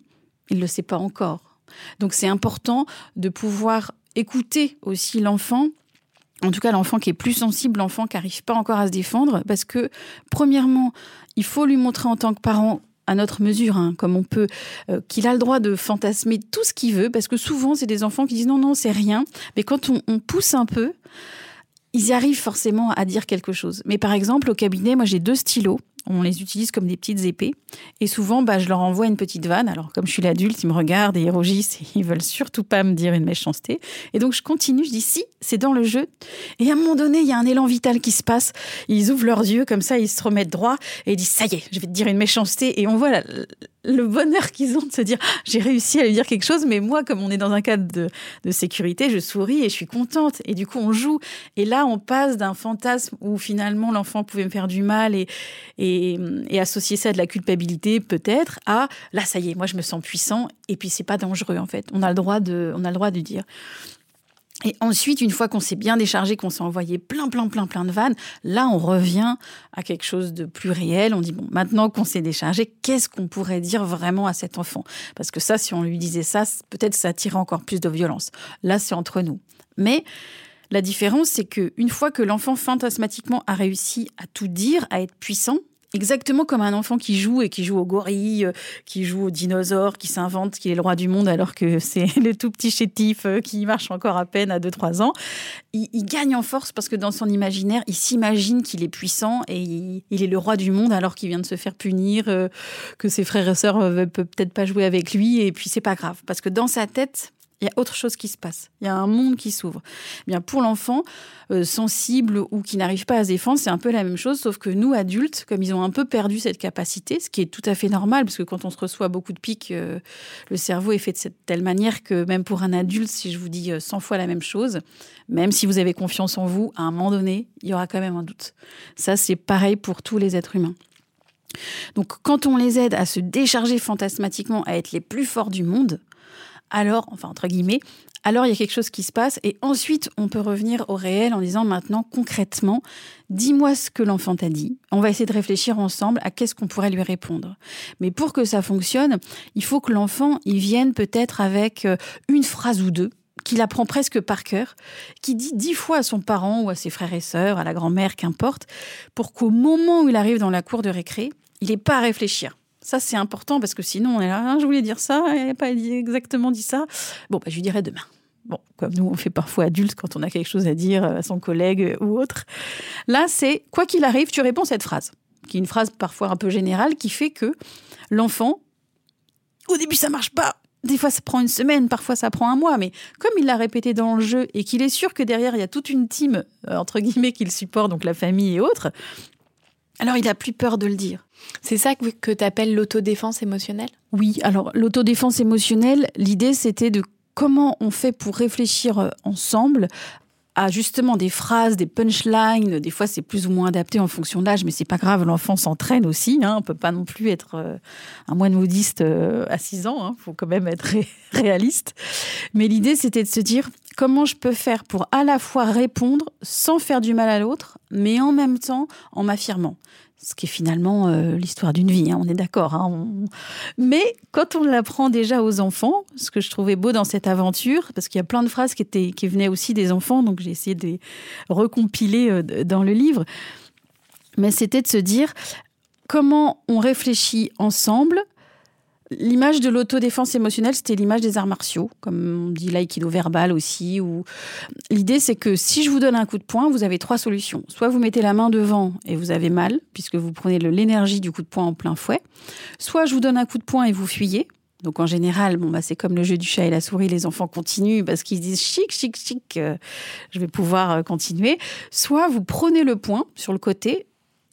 il ne le sait pas encore. Donc, c'est important de pouvoir écouter aussi l'enfant en tout cas l'enfant qui est plus sensible, l'enfant qui n'arrive pas encore à se défendre, parce que premièrement, il faut lui montrer en tant que parent à notre mesure, hein, comme on peut, euh, qu'il a le droit de fantasmer tout ce qu'il veut, parce que souvent c'est des enfants qui disent non, non, c'est rien, mais quand on, on pousse un peu, ils arrivent forcément à dire quelque chose. Mais par exemple, au cabinet, moi j'ai deux stylos on les utilise comme des petites épées. Et souvent, bah, je leur envoie une petite vanne. Alors, comme je suis l'adulte, ils me regardent et ils rougissent et ils veulent surtout pas me dire une méchanceté. Et donc, je continue, je dis si, c'est dans le jeu. Et à un moment donné, il y a un élan vital qui se passe. Ils ouvrent leurs yeux comme ça, ils se remettent droit et ils disent ça y est, je vais te dire une méchanceté. Et on voit le bonheur qu'ils ont de se dire j'ai réussi à lui dire quelque chose. Mais moi, comme on est dans un cadre de, sécurité, je souris et je suis contente. Et du coup, on joue. Et là, on passe d'un fantasme où finalement l'enfant pouvait me faire du mal et et, associer ça à de la culpabilité peut-être à là ça y est moi je me sens puissant et puis c'est pas dangereux en fait on a le droit de on a le droit de dire et ensuite, une fois qu'on s'est bien déchargé, qu'on s'est envoyé plein, plein, plein, plein de vannes, là, on revient à quelque chose de plus réel. On dit, bon, maintenant qu'on s'est déchargé, qu'est-ce qu'on pourrait dire vraiment à cet enfant? Parce que ça, si on lui disait ça, peut-être ça attirait encore plus de violence. Là, c'est entre nous. Mais la différence, c'est qu'une fois que l'enfant fantasmatiquement a réussi à tout dire, à être puissant, Exactement comme un enfant qui joue et qui joue au gorille, euh, qui joue au dinosaure, qui s'invente qu'il est le roi du monde alors que c'est le tout petit chétif euh, qui marche encore à peine à 2-3 ans. Il, gagne en force parce que dans son imaginaire, il s'imagine qu'il est puissant et il, est le roi du monde alors qu'il vient de se faire punir, euh, que ses frères et sœurs ne peuvent peut-être pas jouer avec lui et puis c'est pas grave parce que dans sa tête, il y a autre chose qui se passe. Il y a un monde qui s'ouvre. Eh bien pour l'enfant euh, sensible ou qui n'arrive pas à se défendre, c'est un peu la même chose, sauf que nous adultes, comme ils ont un peu perdu cette capacité, ce qui est tout à fait normal, parce que quand on se reçoit beaucoup de pics, euh, le cerveau est fait de cette telle manière que même pour un adulte, si je vous dis 100 euh, fois la même chose, même si vous avez confiance en vous, à un moment donné, il y aura quand même un doute. Ça, c'est pareil pour tous les êtres humains. Donc quand on les aide à se décharger fantasmatiquement, à être les plus forts du monde, alors, enfin entre guillemets, alors il y a quelque chose qui se passe et ensuite on peut revenir au réel en disant maintenant concrètement, dis-moi ce que l'enfant t'a dit. On va essayer de réfléchir ensemble à qu'est-ce qu'on pourrait lui répondre. Mais pour que ça fonctionne, il faut que l'enfant il vienne peut-être avec euh, une phrase ou deux qu'il apprend presque par cœur, qui dit dix fois à son parent ou à ses frères et sœurs, à la grand-mère, qu'importe, pour qu'au moment où il arrive dans la cour de récré, il n'ait pas à réfléchir. Ça, c'est important parce que sinon, on est là, ah, je voulais dire ça, elle n'a pas exactement dit ça. Bon, bah, je lui dirai demain. Bon, comme nous, on fait parfois adulte quand on a quelque chose à dire à son collègue ou autre. Là, c'est quoi qu'il arrive, tu réponds cette phrase, qui est une phrase parfois un peu générale, qui fait que l'enfant, au début, ça marche pas. Des fois, ça prend une semaine, parfois ça prend un mois, mais comme il l'a répété dans le jeu et qu'il est sûr que derrière, il y a toute une team, euh, entre guillemets, qu'il supporte, donc la famille et autres, alors il a plus peur de le dire. C'est ça que, tu appelles l'autodéfense émotionnelle? Oui, alors l'autodéfense émotionnelle, l'idée c'était de comment on fait pour réfléchir euh, ensemble à justement des phrases, des punchlines. Des fois, c'est plus ou moins adapté en fonction de l'âge, mais c'est pas grave. L'enfant s'entraîne aussi. Hein. On peut pas non plus être euh, un moine modiste euh, à 6 ans. Il hein. faut quand même être réaliste. Mais l'idée, c'était de se dire comment je peux faire pour à la fois répondre sans faire du mal à l'autre, mais en même temps en m'affirmant ce qui est finalement euh, l'histoire d'une vie, hein, on est d'accord. Hein, mais quand on l'apprend déjà aux enfants, ce que je trouvais beau dans cette aventure, parce qu'il y a plein de phrases qui, étaient, qui venaient aussi des enfants, donc j'ai essayé de les recompiler euh, dans le livre, mais c'était de se dire comment on réfléchit ensemble L'image de l'autodéfense émotionnelle, c'était l'image des arts martiaux, comme on dit l'aïkido verbal aussi. Ou l'idée, c'est que si je vous donne un coup de poing, vous avez trois solutions. Soit vous mettez la main devant et vous avez mal, puisque vous prenez l'énergie du coup de poing en plein fouet. Soit je vous donne un coup de poing et vous fuyez. Donc en général, bon, bah, c'est comme le jeu du chat et la souris, les enfants continuent parce qu'ils disent chic, chic, chic, euh, je vais pouvoir euh, continuer. Soit vous prenez le point sur le côté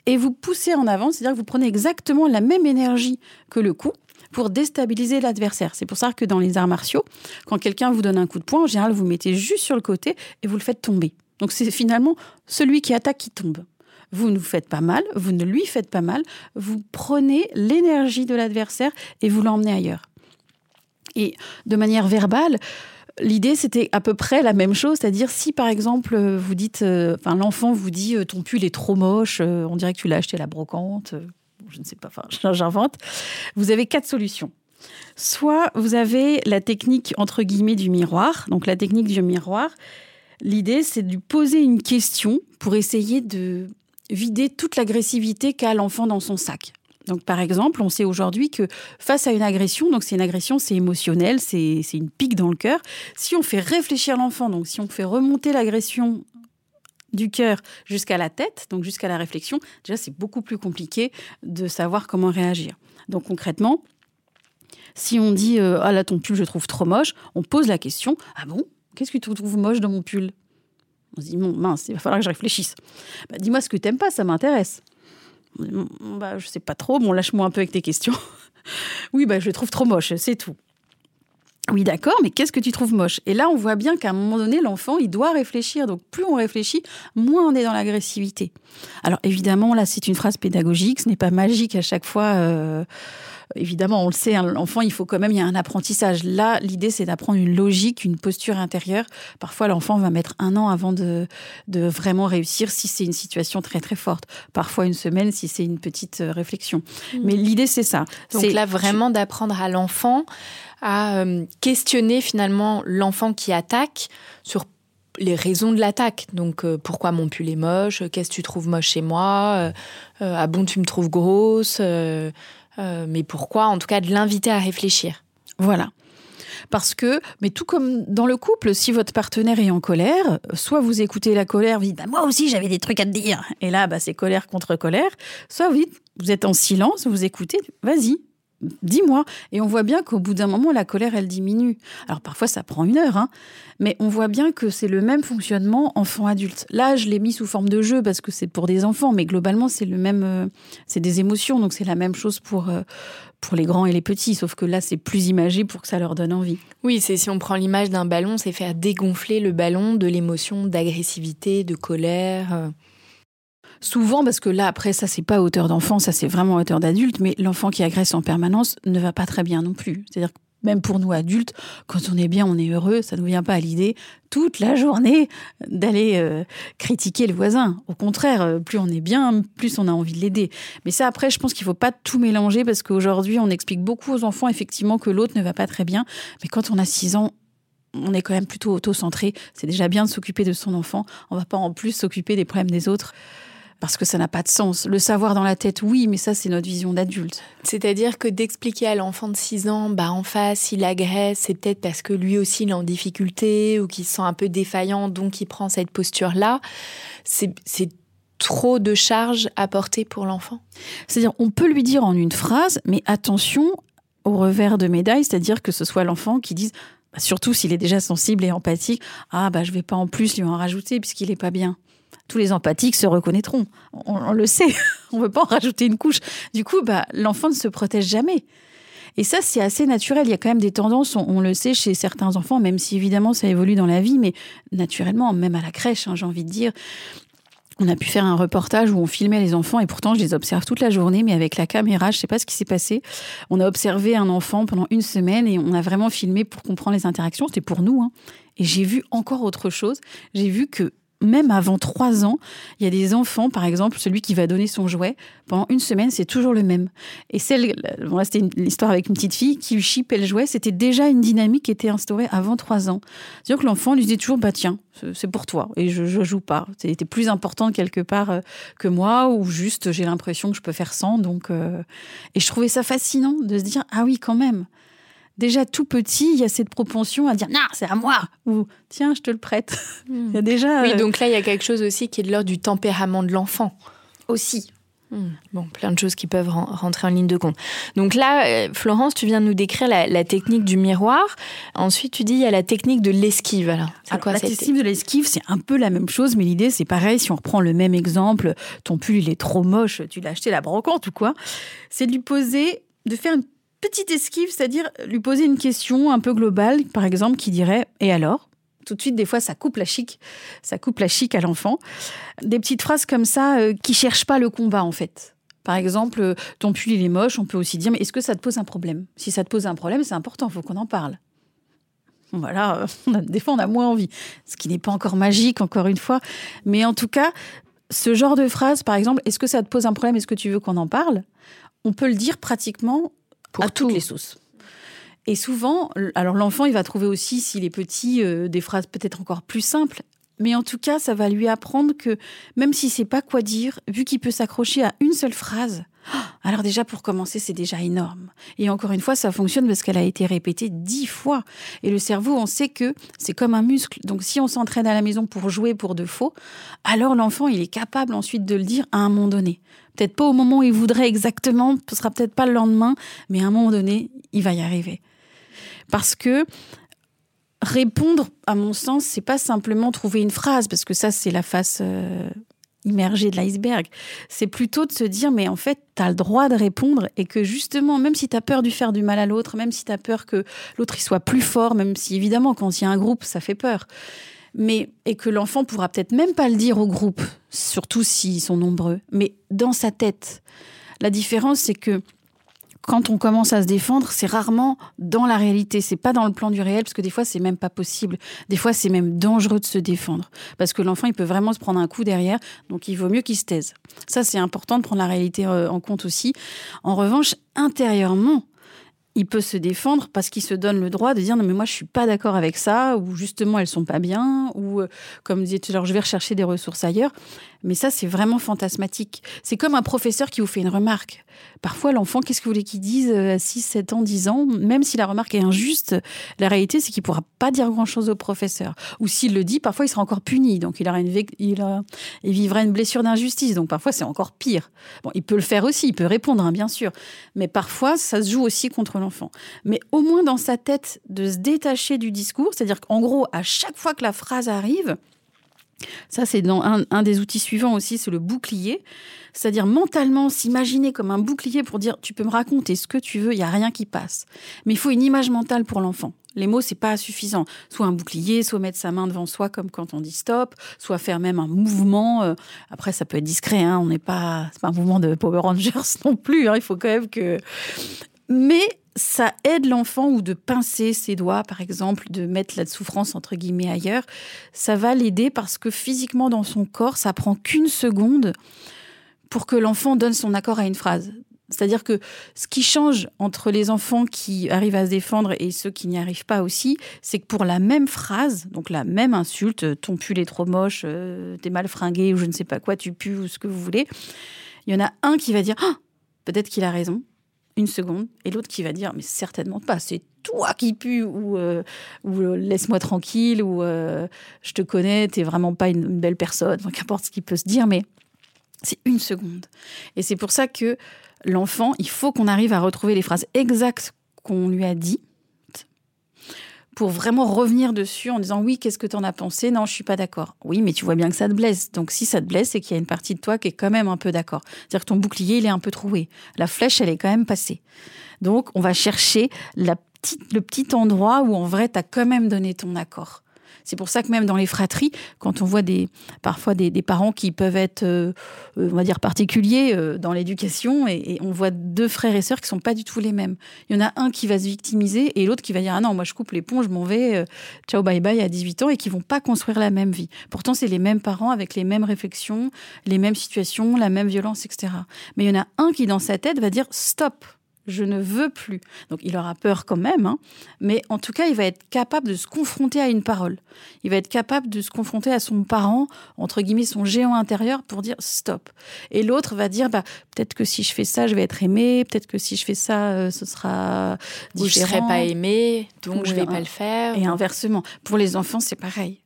et vous poussez en avant, c'est-à-dire que vous prenez exactement la même énergie que le coup pour déstabiliser l'adversaire. C'est pour ça que dans les arts martiaux, quand quelqu'un vous donne un coup de poing, en général, vous mettez juste sur le côté et vous le faites tomber. Donc c'est finalement celui qui attaque qui tombe. Vous ne vous faites pas mal, vous ne lui faites pas mal, vous prenez l'énergie de l'adversaire et vous l'emmenez ailleurs. Et de manière verbale, l'idée c'était à peu près la même chose, c'est-à-dire si par exemple vous dites, euh, enfin l'enfant vous dit euh, ton pull est trop moche, euh, on dirait que tu l'as acheté à la brocante, je ne sais pas, j'invente, vous avez quatre solutions. Soit vous avez la technique entre guillemets du miroir, donc la technique du miroir, l'idée c'est de lui poser une question pour essayer de vider toute l'agressivité qu'a l'enfant dans son sac. Donc, par exemple, on sait aujourd'hui que face à une agression, donc c'est une agression, c'est émotionnel, c'est une pique dans le cœur. Si on fait réfléchir l'enfant, donc si on fait remonter l'agression du cœur jusqu'à la tête, donc jusqu'à la réflexion, déjà c'est beaucoup plus compliqué de savoir comment réagir. Donc concrètement, si on dit euh, ah là ton pull je trouve trop moche, on pose la question ah bon? Qu'est-ce que tu trouves moche dans mon pull? On se dit mince il va falloir que je réfléchisse. Bah, dis-moi ce que t'aimes pas ça m'intéresse. Bah, je sais pas trop. Bon, lâche-moi un peu avec tes questions. oui, bah, je le trouve trop moche, c'est tout. Oui, d'accord, mais qu'est-ce que tu trouves moche? Et là, on voit bien qu'à un moment donné, l'enfant, il doit réfléchir. Donc, plus on réfléchit, moins on est dans l'agressivité. Alors, évidemment, là, c'est une phrase pédagogique. Ce n'est pas magique à chaque fois. Euh, évidemment, on le sait, hein, l'enfant, il faut quand même, il y a un apprentissage. Là, l'idée, c'est d'apprendre une logique, une posture intérieure. Parfois, l'enfant va mettre un an avant de, de vraiment réussir si c'est une situation très, très forte. Parfois, une semaine si c'est une petite euh, réflexion. Mmh. Mais l'idée, c'est ça. Donc là, vraiment d'apprendre à l'enfant à euh, questionner finalement l'enfant qui attaque sur les raisons de l'attaque. Donc, euh, pourquoi mon pull est moche Qu'est-ce que tu trouves moche chez moi Ah bon, tu me trouves grosse euh, mais pourquoi En tout cas, de l'inviter à réfléchir. Voilà. Parce que, mais tout comme dans le couple, si votre partenaire est en colère, soit vous écoutez la colère, vous dites bah, moi aussi j'avais des trucs à te dire, et là bah, c'est colère contre colère, soit vous dites vous êtes en silence, vous écoutez, vas-y, dis-moi. Et on voit bien qu'au bout d'un moment, la colère, elle diminue. Alors parfois, ça prend une heure, hein, mais on voit bien que c'est le même fonctionnement enfant-adulte. Là, je l'ai mis sous forme de jeu parce que c'est pour des enfants, mais globalement, c'est le même, euh, c'est des émotions, donc c'est la même chose pour euh, pour les grands et les petits, sauf que là, c'est plus imagé pour que ça leur donne envie. Oui, c'est si on prend l'image d'un ballon, c'est faire dégonfler le ballon de l'émotion d'agressivité, de colère. Souvent, parce que là, après, ça, c'est pas hauteur d'enfant, ça, c'est vraiment hauteur d'adulte, mais l'enfant qui agresse en permanence ne va pas très bien non plus. C'est-à-dire que même pour nous adultes, quand on est bien, on est heureux, ça ne nous vient pas à l'idée toute la journée d'aller euh, critiquer le voisin. Au contraire, euh, plus on est bien, plus on a envie de l'aider. Mais ça, après, je pense qu'il ne faut pas tout mélanger parce qu'aujourd'hui, on explique beaucoup aux enfants effectivement que l'autre ne va pas très bien. Mais quand on a 6 ans, on est quand même plutôt auto-centré. C'est déjà bien de s'occuper de son enfant. On ne va pas en plus s'occuper des problèmes des autres parce que ça n'a pas de sens. Le savoir dans la tête, oui, mais ça, c'est notre vision d'adulte. C'est-à-dire que d'expliquer à l'enfant de 6 ans, bah, en face, il agresse, c'est peut-être parce que lui aussi, il est en difficulté ou qu'il se sent un peu défaillant, donc il prend cette posture-là. C'est trop de charges à porter pour l'enfant. C'est-à-dire, on peut lui dire en une phrase, mais attention au revers de médaille, c'est-à-dire que ce soit l'enfant qui dise, bah, surtout s'il est déjà sensible et empathique, ah bah je vais pas en plus lui en rajouter puisqu'il est pas bien tous les empathiques se reconnaîtront. On, le sait, on ne veut pas en rajouter une couche. Du coup, bah, l'enfant ne se protège jamais. Et ça, c'est assez naturel. Il y a quand même des tendances, on, le sait, chez certains enfants, même si évidemment ça évolue dans la vie, mais naturellement, même à la crèche, hein, j'ai envie de dire. On a pu faire un reportage où on filmait les enfants et pourtant je les observe toute la journée, mais avec la caméra, je sais pas ce qui s'est passé. On a observé un enfant pendant une semaine et on a vraiment filmé pour comprendre les interactions. C'était pour nous. Hein. Et j'ai vu encore autre chose. J'ai vu que même avant trois ans, il y a des enfants, par exemple, celui qui va donner son jouet, pendant une semaine, c'est toujours le même. Et celle, bon là c'était l'histoire avec une petite fille qui chipait le jouet, c'était déjà une dynamique qui était instaurée avant trois ans. C'est-à-dire que l'enfant lui disait toujours, bah tiens, c'est pour toi, et je, je joue pas. C'était plus important quelque part euh, que moi, ou juste j'ai l'impression que je peux faire sans. Donc, euh, Et je trouvais ça fascinant de se dire, ah oui, quand même déjà tout petit, il y a cette propension à dire non, c'est à moi ou tiens, je te le prête. il y a déjà. Oui, euh, donc là, il y a quelque chose aussi qui est de l'ordre du tempérament de l'enfant. Aussi. Hmm. Bon, plein de choses qui peuvent rentrer en ligne de compte. Donc là, euh, Florence, tu viens de nous décrire la, technique du miroir. Ensuite, tu dis il y a la technique de l'esquive. Alors, quoi la technique de l'esquive, c'est un peu la même chose, mais l'idée, c'est pareil. Si on reprend le même exemple, ton pull, il est trop moche, tu l'as acheté à la brocante ou quoi C'est de lui poser, de faire une petite esquive, c'est-à-dire lui poser une question un peu globale, par exemple, qui dirait Et alors? Tout de suite, des fois, ça coupe la chic. Ça coupe la chic à l'enfant. Des petites phrases comme ça euh, qui cherchent pas le combat, en fait. Par exemple, ton pull, il est moche. On peut aussi dire, mais est-ce que ça te pose un problème? Si ça te pose un problème, c'est important, faut qu'on en parle. Voilà, des fois, on a moins envie. Ce qui n'est pas encore magique, encore une fois. Mais en tout cas, ce genre de phrase, par exemple, est-ce que ça te pose un problème? Est-ce que tu veux qu'on en parle? On peut le dire pratiquement Pour à toutes les sauces. Et souvent, alors l'enfant, il va trouver aussi, s'il est petit, euh, des phrases peut-être encore plus simples. Mais en tout cas, ça va lui apprendre que même s'il sait pas quoi dire, vu qu'il peut s'accrocher à une seule phrase, alors déjà pour commencer, c'est déjà énorme. Et encore une fois, ça fonctionne parce qu'elle a été répétée dix fois. Et le cerveau, on sait que c'est comme un muscle. Donc si on s'entraîne à la maison pour jouer pour de faux, alors l'enfant, il est capable ensuite de le dire à un moment donné. Peut-être pas au moment où il voudrait exactement, ce sera peut-être pas le lendemain, mais à un moment donné, il va y arriver. Parce que répondre, à mon sens, c'est pas simplement trouver une phrase, parce que ça, c'est la face euh, immergée de l'iceberg. C'est plutôt de se dire, mais en fait, tu as le droit de répondre et que justement, même si tu as peur de faire du mal à l'autre, même si tu as peur que l'autre il soit plus fort, même si évidemment, quand il y a un groupe, ça fait peur. Mais, et que l'enfant pourra peut-être même pas le dire au groupe, surtout s'ils sont nombreux, mais dans sa tête. La différence, c'est que quand on commence à se défendre, c'est rarement dans la réalité, c'est pas dans le plan du réel, parce que des fois c'est même pas possible. Des fois c'est même dangereux de se défendre, parce que l'enfant il peut vraiment se prendre un coup derrière, donc il vaut mieux qu'il se taise. Ça c'est important de prendre la réalité euh, en compte aussi. En revanche, intérieurement, il peut se défendre parce qu'il se donne le droit de dire non mais moi je suis pas d'accord avec ça ou justement elles sont pas bien ou euh, comme disait tout je vais rechercher des ressources ailleurs mais ça c'est vraiment fantasmatique. C'est comme un professeur qui vous fait une remarque. Parfois l'enfant qu'est-ce que vous voulez qu'il dise à 6 7 ans 10 ans? Même si la remarque est injuste la réalité c'est qu'il pourra pas dire grand-chose au professeur. Ou s'il le dit parfois il sera encore puni. Donc il aura une il, il vivra une blessure d'injustice. Donc parfois c'est encore pire. Bon il peut le faire aussi. Il peut répondre hein, bien sûr. Mais parfois ça se joue aussi contre l'enfant. Mais au moins dans sa tête, de se détacher du discours, c'est-à-dire qu'en gros, à chaque fois que la phrase arrive, ça, c'est dans un, des outils suivants aussi, c'est le bouclier. C'est-à-dire mentalement s'imaginer comme un bouclier pour dire tu peux me raconter ce que tu veux, il y a rien qui passe. Mais il faut une image mentale pour l'enfant. Les mots, c'est pas suffisant. Soit un bouclier, soit mettre sa main devant soi comme quand on dit stop, soit faire même un mouvement. Euh, après, ça peut être discret. Hein, on n'est pas, pas un mouvement de Power Rangers non plus. Hein, il faut quand même que. Mais ça aide l'enfant ou de pincer ses doigts, par exemple, de mettre la souffrance entre guillemets ailleurs. Ça va l'aider parce que physiquement dans son corps, ça prend qu'une seconde pour que l'enfant donne son accord à une phrase. C'est-à-dire que ce qui change entre les enfants qui arrivent à se défendre et ceux qui n'y arrivent pas aussi, c'est que pour la même phrase, donc la même insulte, ton pull est trop moche, euh, t'es mal fringué ou je ne sais pas quoi, tu pues ou ce que vous voulez, il y en a un qui va dire ah, peut-être qu'il a raison, une seconde, et l'autre qui va dire mais certainement pas, c'est toi qui pue ou, euh, ou euh, laisse-moi tranquille ou euh, je te connais, t'es vraiment pas une, belle personne, qu'importe ce qu'il peut se dire, mais c'est une seconde. Et c'est pour ça que l'enfant, il faut qu'on arrive à retrouver les phrases exactes qu'on lui a dit pour vraiment revenir dessus en disant oui, qu'est-ce que tu en as pensé? Non, je suis pas d'accord. Oui, mais tu vois bien que ça te blesse. Donc si ça te blesse, c'est qu'il y a une partie de toi qui est quand même un peu d'accord. C'est-à-dire que ton bouclier, il est un peu troué. La flèche, elle est quand même passée. Donc on va chercher la petite, le petit endroit où en vrai, tu as quand même donné ton accord. C'est pour ça que même dans les fratries, quand on voit des, parfois des, parents qui peuvent être, euh, euh, on va dire, particuliers euh, dans l'éducation, et, on voit deux frères et sœurs qui sont pas du tout les mêmes. Il y en a un qui va se victimiser et l'autre qui va dire ah non moi je coupe les ponts, je m'en vais, ciao bye bye à 18 ans et qui vont pas construire la même vie. Pourtant c'est les mêmes parents avec les mêmes réflexions, les mêmes situations, la même violence, etc. Mais il y en a un qui dans sa tête va dire stop je ne veux plus. Donc il aura peur quand même, hein. mais en tout cas, il va être capable de se confronter à une parole. Il va être capable de se confronter à son parent, entre guillemets, son géant intérieur, pour dire stop. Et l'autre va dire, bah, peut-être que si je fais ça, je vais être aimé, peut-être que si je fais ça, euh, ce sera différent. Ou je serai pas aimé, donc je vais pas le faire. Et inversement. Pour les enfants, c'est pareil.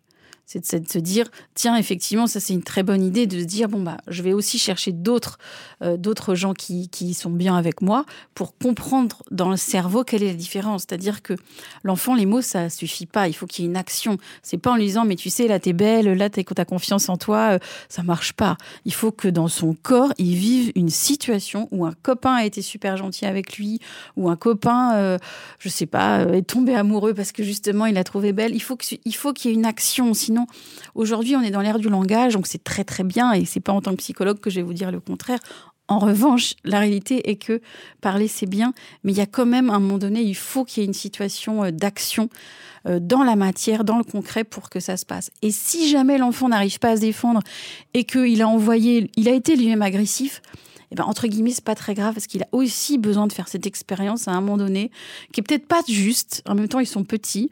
C'est de, se dire, tiens, effectivement, ça c'est une très bonne idée de se dire, bon, bah, je vais aussi chercher d'autres euh, d'autres gens qui, qui, sont bien avec moi pour comprendre dans le cerveau quelle est la différence. C'est-à-dire que l'enfant, les mots, ça suffit pas. Il faut qu'il y ait une action. C'est pas en lui disant, mais tu sais, là, t'es belle, là, t'as confiance en toi. Euh, ça marche pas. Il faut que dans son corps, il vive une situation où un copain a été super gentil avec lui, ou un copain, euh, je sais pas, est tombé amoureux parce que justement, il l'a trouvé belle. Il faut qu'il y ait une action. Sinon, Sinon, aujourd'hui, on est dans l'ère du langage, donc c'est très très bien, et c'est pas en tant que psychologue que je vais vous dire le contraire. En revanche, la réalité est que parler, c'est bien, mais il y a quand même, un moment donné, il faut qu'il y ait une situation euh, d'action euh, dans la matière, dans le concret, pour que ça se passe. Et si jamais l'enfant n'arrive pas à se défendre et qu'il a envoyé, il a été lui-même agressif, eh ben, entre guillemets, c'est pas très grave parce qu'il a aussi besoin de faire cette expérience à un moment donné, qui est peut-être pas juste. En même temps, ils sont petits.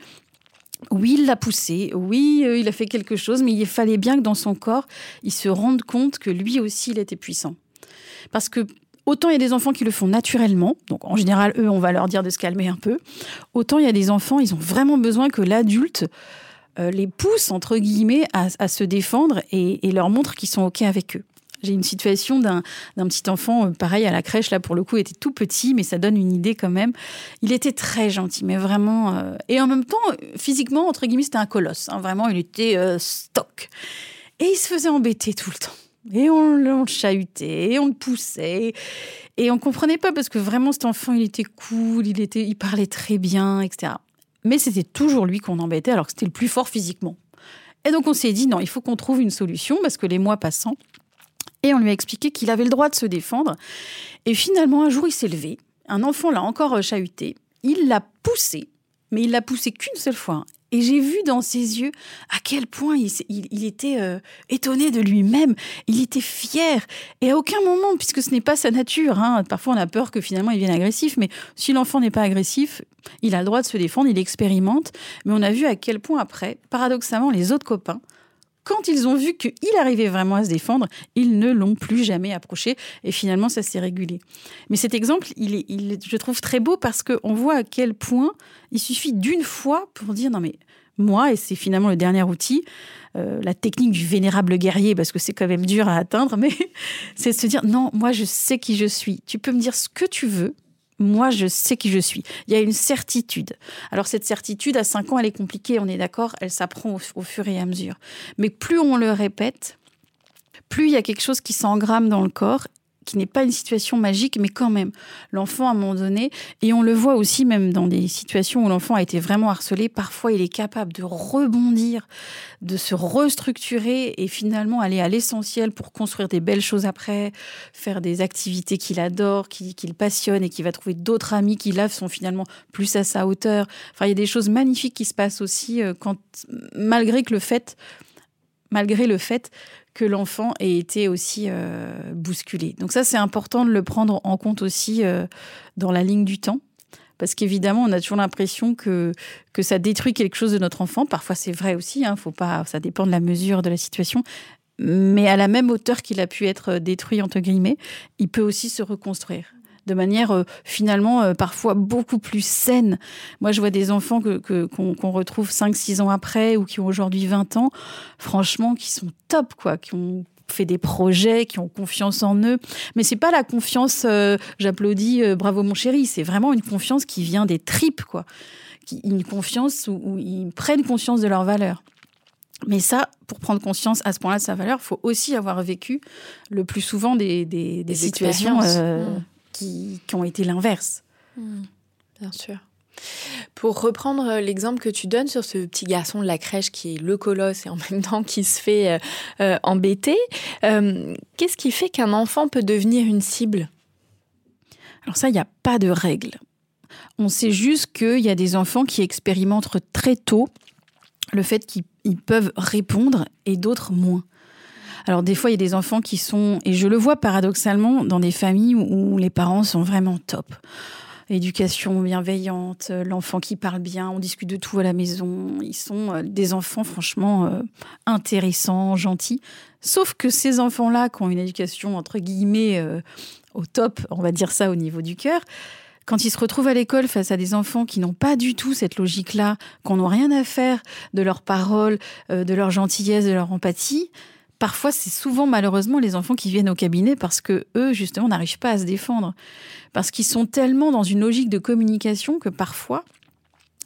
Oui, il l'a poussé, oui, euh, il a fait quelque chose, mais il fallait bien que dans son corps, il se rende compte que lui aussi, il était puissant. Parce que autant il y a des enfants qui le font naturellement, donc en général, eux, on va leur dire de se calmer un peu, autant il y a des enfants, ils ont vraiment besoin que l'adulte euh, les pousse, entre guillemets, à, se défendre et leur montre qu'ils sont OK avec eux. J'ai une situation d'un petit enfant, euh, pareil à la crèche, là pour le coup, était tout petit, mais ça donne une idée quand même. Il était très gentil, mais vraiment. Euh, et en même temps, physiquement, entre guillemets, c'était un colosse. Hein, vraiment, il était euh, stock. Et il se faisait embêter tout le temps. Et on, le chahutait, et on le poussait. Et on comprenait pas parce que vraiment, cet enfant, il était cool, il, était, il parlait très bien, etc. Mais c'était toujours lui qu'on embêtait alors que c'était le plus fort physiquement. Et donc on s'est dit, non, il faut qu'on trouve une solution parce que les mois passant, et on lui a expliqué qu'il avait le droit de se défendre. Et finalement, un jour, il s'est levé. Un enfant l'a encore chahuté. Il l'a poussé, mais il l'a poussé qu'une seule fois. Et j'ai vu dans ses yeux à quel point il, était euh, étonné de lui-même. Il était fier. Et à aucun moment, puisque ce n'est pas sa nature, hein, parfois on a peur que finalement il vienne agressif, mais si l'enfant n'est pas agressif, il a le droit de se défendre, il expérimente. Mais on a vu à quel point après, paradoxalement, les autres copains quand ils ont vu qu'il arrivait vraiment à se défendre, ils ne l'ont plus jamais approché et finalement ça s'est régulé. Mais cet exemple, je trouve très beau parce qu'on voit à quel point il suffit d'une fois pour dire non mais moi, et c'est finalement le dernier outil, euh, la technique du vénérable guerrier, parce que c'est quand même dur à atteindre, mais c'est de se dire non, moi je sais qui je suis. Tu peux me dire ce que tu veux, moi, je sais qui je suis. Il y a une certitude. Alors cette certitude, à 5 ans, elle est compliquée, on est d'accord, elle s'apprend au, fur et à mesure. Mais plus on le répète, plus il y a quelque chose qui s'engramme dans le corps qui n'est pas une situation magique, mais quand même, l'enfant à un moment donné, et on le voit aussi même dans des situations où l'enfant a été vraiment harcelé, parfois il est capable de rebondir, de se restructurer et finalement aller à l'essentiel pour construire des belles choses après, faire des activités qu'il adore, qu'il passionne et qui va trouver d'autres amis qui là sont finalement plus à sa hauteur. Enfin, il y a des choses magnifiques qui se passent aussi euh, quand, malgré que le fait malgré le fait que l'enfant ait été aussi euh, bousculé. Donc ça, c'est important de le prendre en compte aussi euh, dans la ligne du temps. Parce qu'évidemment, on a toujours l'impression que, que ça détruit quelque chose de notre enfant. Parfois, c'est vrai aussi, hein, faut pas, ça dépend de la mesure de la situation. Mais à la même hauteur qu'il a pu être détruit, entre guillemets, il peut aussi se reconstruire de manière euh, finalement euh, parfois beaucoup plus saine. Moi, je vois des enfants que, qu'on, retrouve 5-6 ans après ou qui ont aujourd'hui 20 ans, franchement, qui sont top, quoi, qui ont fait des projets, qui ont confiance en eux. Mais c'est pas la confiance, euh, j'applaudis, bravo mon chéri, c'est vraiment une confiance qui vient des tripes, quoi. une confiance où, ils prennent conscience de leur valeur. Mais ça, pour prendre conscience à ce point-là de sa valeur, il faut aussi avoir vécu le plus souvent des, des, situations mmh qui, ont été l'inverse. Hmm, bien sûr. Pour reprendre l'exemple que tu donnes sur ce petit garçon de la crèche qui est le colosse et en même temps qui se fait euh, euh, embêter, euh, qu'est-ce qui fait qu'un enfant peut devenir une cible? Alors ça, il n'y a pas de règle. On sait juste qu'il y a des enfants qui expérimentent très tôt le fait qu'ils peuvent répondre et d'autres moins. Alors des fois, il y a des enfants qui sont, et je le vois paradoxalement, dans des familles où, les parents sont vraiment top éducation bienveillante, l'enfant qui parle bien, on discute de tout à la maison. Ils sont euh, des enfants franchement euh, intéressants, gentils. Sauf que ces enfants-là, qui ont une éducation entre guillemets euh, au top, on va dire ça au niveau du cœur, quand ils se retrouvent à l'école face à des enfants qui n'ont pas du tout cette logique-là, qu'on n'ont rien à faire de leurs paroles, euh, de leur gentillesse, de leur empathie, parfois c'est souvent malheureusement les enfants qui viennent au cabinet parce que eux justement n'arrivent pas à se défendre, parce qu'ils sont tellement dans une logique de communication que parfois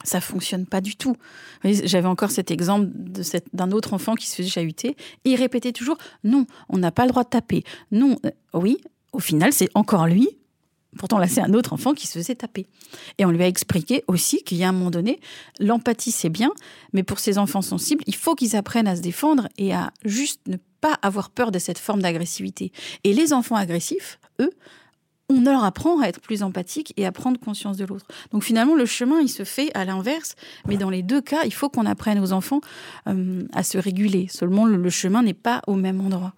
ça fonctionne pas du tout. J'avais encore cet exemple d'un autre enfant qui se faisait chahuter et il répétait toujours non, on n'a pas le droit de taper. Non, euh, oui, au final c'est encore lui Pourtant, là, c'est un autre enfant qui se faisait taper. Et on lui a expliqué aussi qu'il y a un moment donné, l'empathie, c'est bien, mais pour ces enfants sensibles, il faut qu'ils apprennent à se défendre et à juste ne pas avoir peur de cette forme d'agressivité. Et les enfants agressifs, eux, on leur apprend à être plus empathiques et à prendre conscience de l'autre. Donc finalement, le chemin, il se fait à l'inverse, mais dans les deux cas, il faut qu'on apprenne aux enfants euh, à se réguler. Seulement, le chemin n'est pas au même endroit.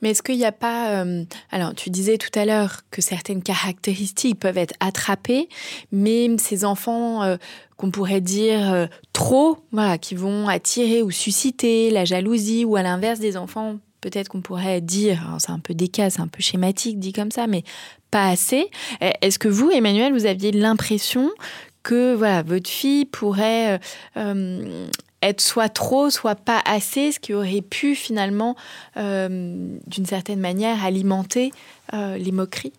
Mais est-ce qu'il n'y a pas... Euh, alors, tu disais tout à l'heure que certaines caractéristiques peuvent être attrapées, mais ces enfants euh, qu'on pourrait dire euh, trop, voilà, qui vont attirer ou susciter la jalousie, ou à l'inverse des enfants peut-être qu'on pourrait dire, c'est un peu décas, c'est un peu schématique dit comme ça, mais pas assez. Est-ce que vous, Emmanuel, vous aviez l'impression que voilà votre fille pourrait être soit trop, soit pas assez, ce qui aurait pu finalement, euh, d'une certaine manière, alimenter euh, les moqueries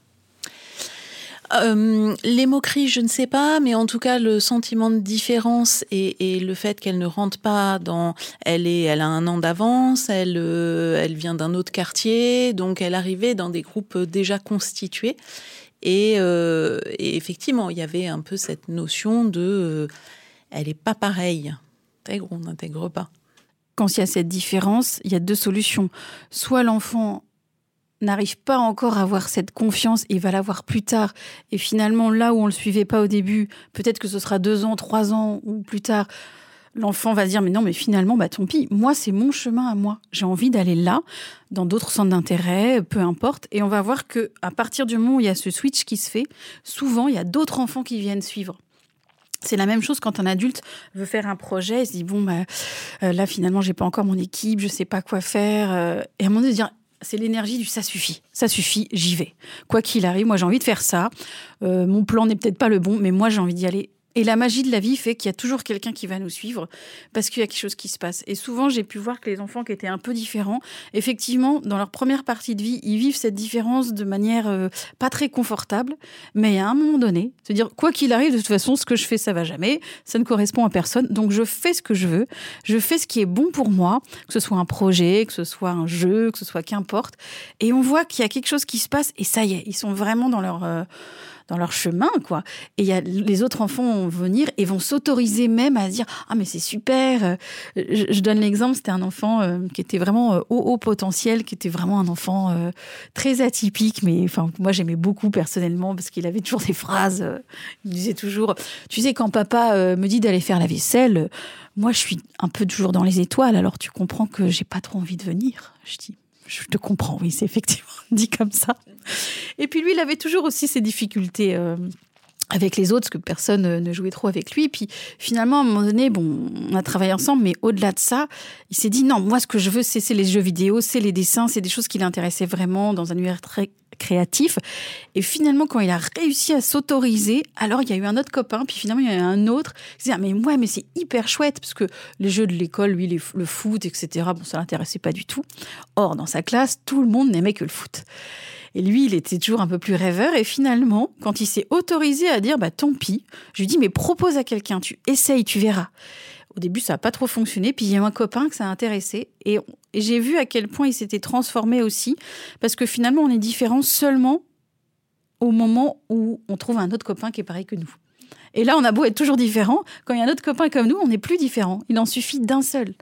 euh, les moqueries, je ne sais pas, mais en tout cas, le sentiment de différence et, le fait qu'elle ne rentre pas dans. Elle, est, elle a un an d'avance, elle, elle vient d'un autre quartier, donc elle arrivait dans des groupes déjà constitués. Et, et effectivement, il y avait un peu cette notion de. elle n'est pas pareille on n'intègre pas. Quand il y a cette différence, il y a deux solutions. Soit l'enfant n'arrive pas encore à avoir cette confiance et va l'avoir plus tard. Et finalement, là où on ne le suivait pas au début, peut-être que ce sera deux ans, trois ans ou plus tard, l'enfant va se dire mais non mais finalement bah tant pis moi c'est mon chemin à moi j'ai envie d'aller là dans d'autres centres d'intérêt peu importe et on va voir que à partir du moment où il y a ce switch qui se fait souvent il y a d'autres enfants qui viennent suivre c'est la même chose quand un adulte veut faire un projet, il se dit bon bah euh, là finalement j'ai pas encore mon équipe, je sais pas quoi faire euh, et à un moment donné c'est l'énergie du ça suffit, ça suffit, j'y vais. Quoi qu'il arrive, moi j'ai envie de faire ça. Euh, mon plan n'est peut-être pas le bon, mais moi j'ai envie d'y aller et la magie de la vie fait qu'il y a toujours quelqu'un qui va nous suivre parce qu'il y a quelque chose qui se passe. Et souvent, j'ai pu voir que les enfants qui étaient un peu différents, effectivement, dans leur première partie de vie, ils vivent cette différence de manière euh, pas très confortable. Mais à un moment donné, se dire, quoi qu'il arrive, de toute façon, ce que je fais, ça va jamais. Ça ne correspond à personne. Donc, je fais ce que je veux. Je fais ce qui est bon pour moi, que ce soit un projet, que ce soit un jeu, que ce soit qu'importe. Et on voit qu'il y a quelque chose qui se passe et ça y est, ils sont vraiment dans leur... Euh, dans leur chemin, quoi. Et y a, les autres enfants vont venir et vont s'autoriser même à dire Ah, mais c'est super. Je, donne l'exemple c'était un enfant euh, qui était vraiment euh, haut, haut potentiel, qui était vraiment un enfant euh, très atypique, mais enfin, moi j'aimais beaucoup personnellement parce qu'il avait toujours des phrases. il disait toujours Tu sais, quand papa me dit d'aller faire la vaisselle, moi je suis un peu toujours dans les étoiles, alors tu comprends que j'ai pas trop envie de venir. Je dis je te comprends, oui, c'est effectivement dit comme ça. Et puis lui, il avait toujours aussi ses difficultés. Euh, avec les autres, parce que personne ne jouait trop avec lui. Puis finalement, à un moment donné, bon, on a travaillé ensemble, mais au-delà de ça, il s'est dit non, moi, ce que je veux, c'est les jeux vidéo, c'est les dessins, c'est des choses qui l'intéressaient vraiment dans un univers très créatif. Et finalement, quand il a réussi à s'autoriser, alors il y a eu un autre copain, puis finalement il y a eu un autre disait ah, mais ouais, mais c'est hyper chouette parce que les jeux de l'école, lui, le foot, etc. Bon, ça l'intéressait pas du tout. Or, dans sa classe, tout le monde n'aimait que le foot. Et lui, il était toujours un peu plus rêveur. Et finalement, quand il s'est autorisé à dire, bah tant pis, je lui dis, mais propose à quelqu'un, tu essayes, tu verras. Au début, ça n'a pas trop fonctionné. Puis il y a un copain que ça a intéressé. Et, j'ai vu à quel point il s'était transformé aussi. Parce que finalement, on est différent seulement au moment où on trouve un autre copain qui est pareil que nous. Et là, on a beau être toujours différent. Quand il y a un autre copain comme nous, on n'est plus différent. Il en suffit d'un seul.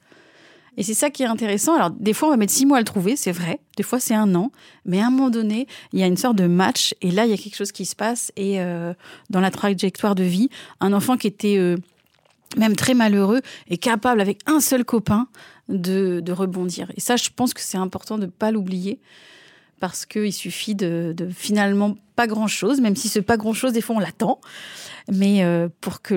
Et c'est ça qui est intéressant. Alors, des fois, on va mettre six mois à le trouver, c'est vrai. Des fois, c'est un an. Mais à un moment donné, il y a une sorte de match. Et là, il y a quelque chose qui se passe. Et euh, dans la trajectoire de vie, un enfant qui était euh, même très malheureux, est capable, avec un seul copain, de, rebondir. Et ça, je pense que c'est important de ne pas l'oublier, parce qu'il suffit de, finalement pas grand-chose, même si ce pas grand-chose, des fois, on l'attend, mais euh, pour que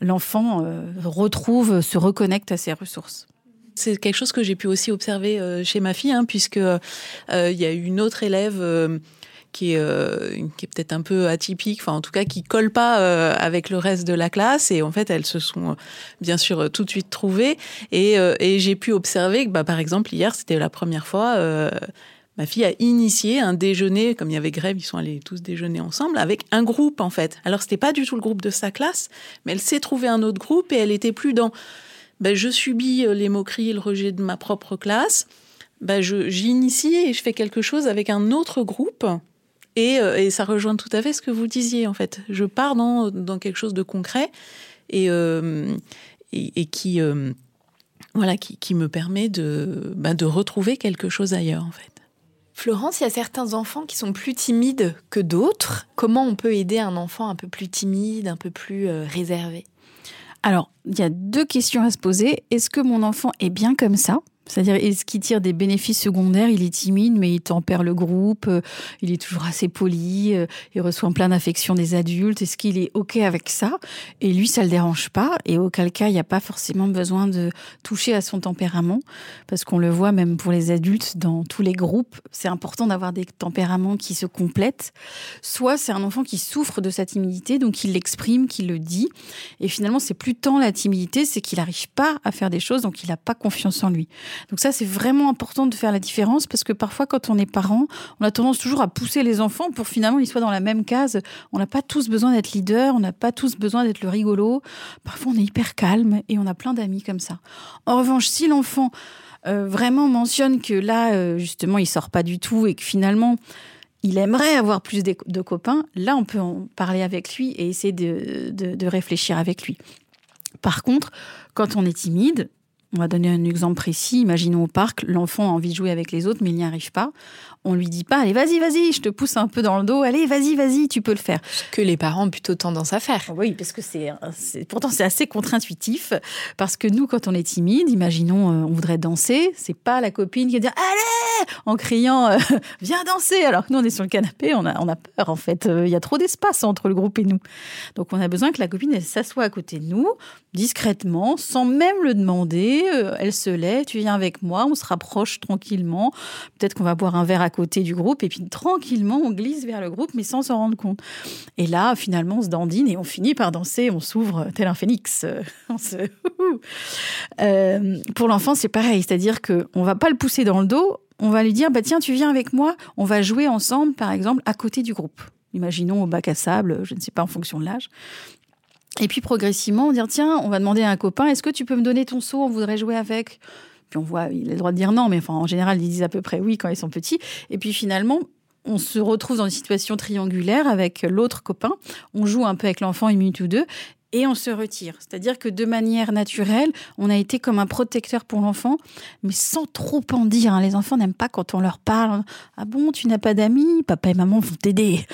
l'enfant euh, retrouve, se reconnecte à ses ressources. C'est quelque chose que j'ai pu aussi observer euh, chez ma fille, hein, puisque il y a une autre élève qui est, euh, est peut-être un peu atypique, enfin en tout cas qui colle pas euh, avec le reste de la classe. Et en fait, elles se sont euh, bien sûr tout de suite trouvées. Et, et j'ai pu observer que, bah, par exemple, hier, c'était la première fois. Ma fille a initié un déjeuner, comme il y avait grève, ils sont allés tous déjeuner ensemble, avec un groupe en fait. Alors c'était pas du tout le groupe de sa classe, mais elle s'est trouvée un autre groupe et elle était plus dans ben, je subis les moqueries et le rejet de ma propre classe. Ben, j'initie et je fais quelque chose avec un autre groupe euh, et, ça rejoint tout à fait ce que vous disiez, en fait. Je pars dans, quelque chose de concret et, euh, et, qui, euh, voilà, qui, me permet de, bah, de retrouver quelque chose ailleurs, en fait. Florence, il y a certains enfants qui sont plus timides que d'autres. Comment on peut aider un enfant un peu plus timide, un peu plus réservé? Alors, il y a deux questions à se poser. Est-ce que mon enfant est bien comme ça? C'est-à-dire, est-ce qu'il tire des bénéfices secondaires? Il est timide, mais il tempère le groupe, euh, il est toujours assez poli, euh, il reçoit plein d'affection des adultes. Est-ce qu'il est OK avec ça? Et lui, ça le dérange pas. Et auquel cas, il n'y a pas forcément besoin de toucher à son tempérament, parce qu'on le voit même pour les adultes dans tous les groupes. C'est important d'avoir des tempéraments qui se complètent. Soit c'est un enfant qui souffre de sa timidité, donc il l'exprime, qu'il le dit. Et finalement, c'est plus tant la timidité, c'est qu'il n'arrive pas à faire des choses, donc il n'a pas confiance en lui. Donc ça, c'est vraiment important de faire la différence parce que parfois, quand on est parent, on a tendance toujours à pousser les enfants pour finalement ils soient dans la même case. On n'a pas tous besoin d'être leader, on n'a pas tous besoin d'être le rigolo. Parfois, on est hyper calme et on a plein d'amis comme ça. En revanche, si l'enfant euh, vraiment mentionne que là, euh, justement, il sort pas du tout et que finalement, il aimerait avoir plus de, copains, là, on peut en parler avec lui et essayer de réfléchir avec lui. Par contre, quand on est timide, on va donner un exemple précis. Imaginons au parc, l'enfant a envie de jouer avec les autres, mais il n'y arrive pas. On lui dit pas allez vas-y vas-y je te pousse un peu dans le dos allez vas-y vas-y tu peux le faire. Ce que les parents ont plutôt tendance à faire. Oui parce que c'est pourtant c'est assez contre-intuitif. Parce que nous quand on est timide imaginons euh, on voudrait danser c'est pas la copine qui va dire allez en criant euh, viens danser. Alors que nous on est sur le canapé on a on a peur en fait. Euh, il y a trop d'espace entre le groupe et nous. Donc on a besoin que la copine elle s'assoie à côté de nous discrètement sans même le demander elle se lève tu viens avec moi on se rapproche tranquillement peut-être qu'on va boire un verre à côté du groupe et puis tranquillement on glisse vers le groupe mais sans s'en rendre compte. Et là finalement on se dandine et on finit par danser, on s'ouvre tel un phénix. Euh, pour l'enfant c'est pareil, c'est-à-dire que on va pas le pousser dans le dos, on va lui dire bah tiens tu viens avec moi, on va jouer ensemble par exemple à côté du groupe. Imaginons au bac à sable, je ne sais pas en fonction de l'âge. Et puis progressivement, on dire tiens, on va demander à un copain, est-ce que tu peux me donner ton seau On voudrait jouer avec? On voit, il a le droit de dire non, mais en général, ils disent à peu près oui quand ils sont petits. Et puis finalement, on se retrouve dans une situation triangulaire avec l'autre copain. On joue un peu avec l'enfant une minute ou deux et on se retire. C'est-à-dire que de manière naturelle, on a été comme un protecteur pour l'enfant, mais sans trop en dire. Hein. Les enfants n'aiment pas quand on leur parle. Ah bon, tu n'as pas d'amis? Papa et maman vont t'aider.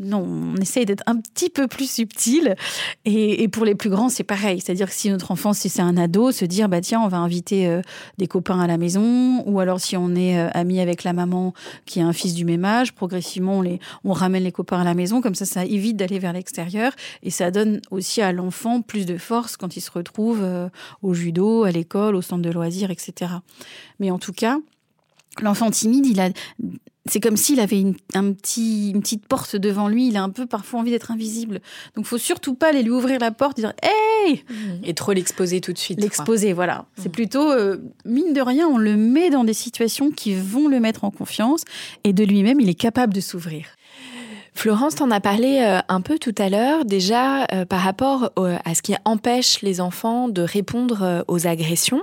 Non, on essaye d'être un petit peu plus subtil. Et, pour les plus grands, c'est pareil. C'est-à-dire que si notre enfant, si c'est un ado, se dire, bah tiens, on va inviter euh, des copains à la maison. Ou alors si on est euh, ami avec la maman qui a un fils du même âge, progressivement, on, les, on ramène les copains à la maison. Comme ça, ça évite d'aller vers l'extérieur. Et ça donne aussi à l'enfant plus de force quand il se retrouve euh, au judo, à l'école, au centre de loisirs, etc. Mais en tout cas, l'enfant timide, il a c'est comme s'il avait une, un petit, une petite porte devant lui. Il a un peu parfois envie d'être invisible. Donc, faut surtout pas aller lui ouvrir la porte et dire Hey Et trop l'exposer tout de suite. L'exposer, voilà. Mmh. C'est plutôt, euh, mine de rien, on le met dans des situations qui vont le mettre en confiance et de lui-même, il est capable de s'ouvrir. Florence, t'en as parlé euh, un peu tout à l'heure, déjà euh, par rapport à ce qui empêche les enfants de répondre euh, aux agressions.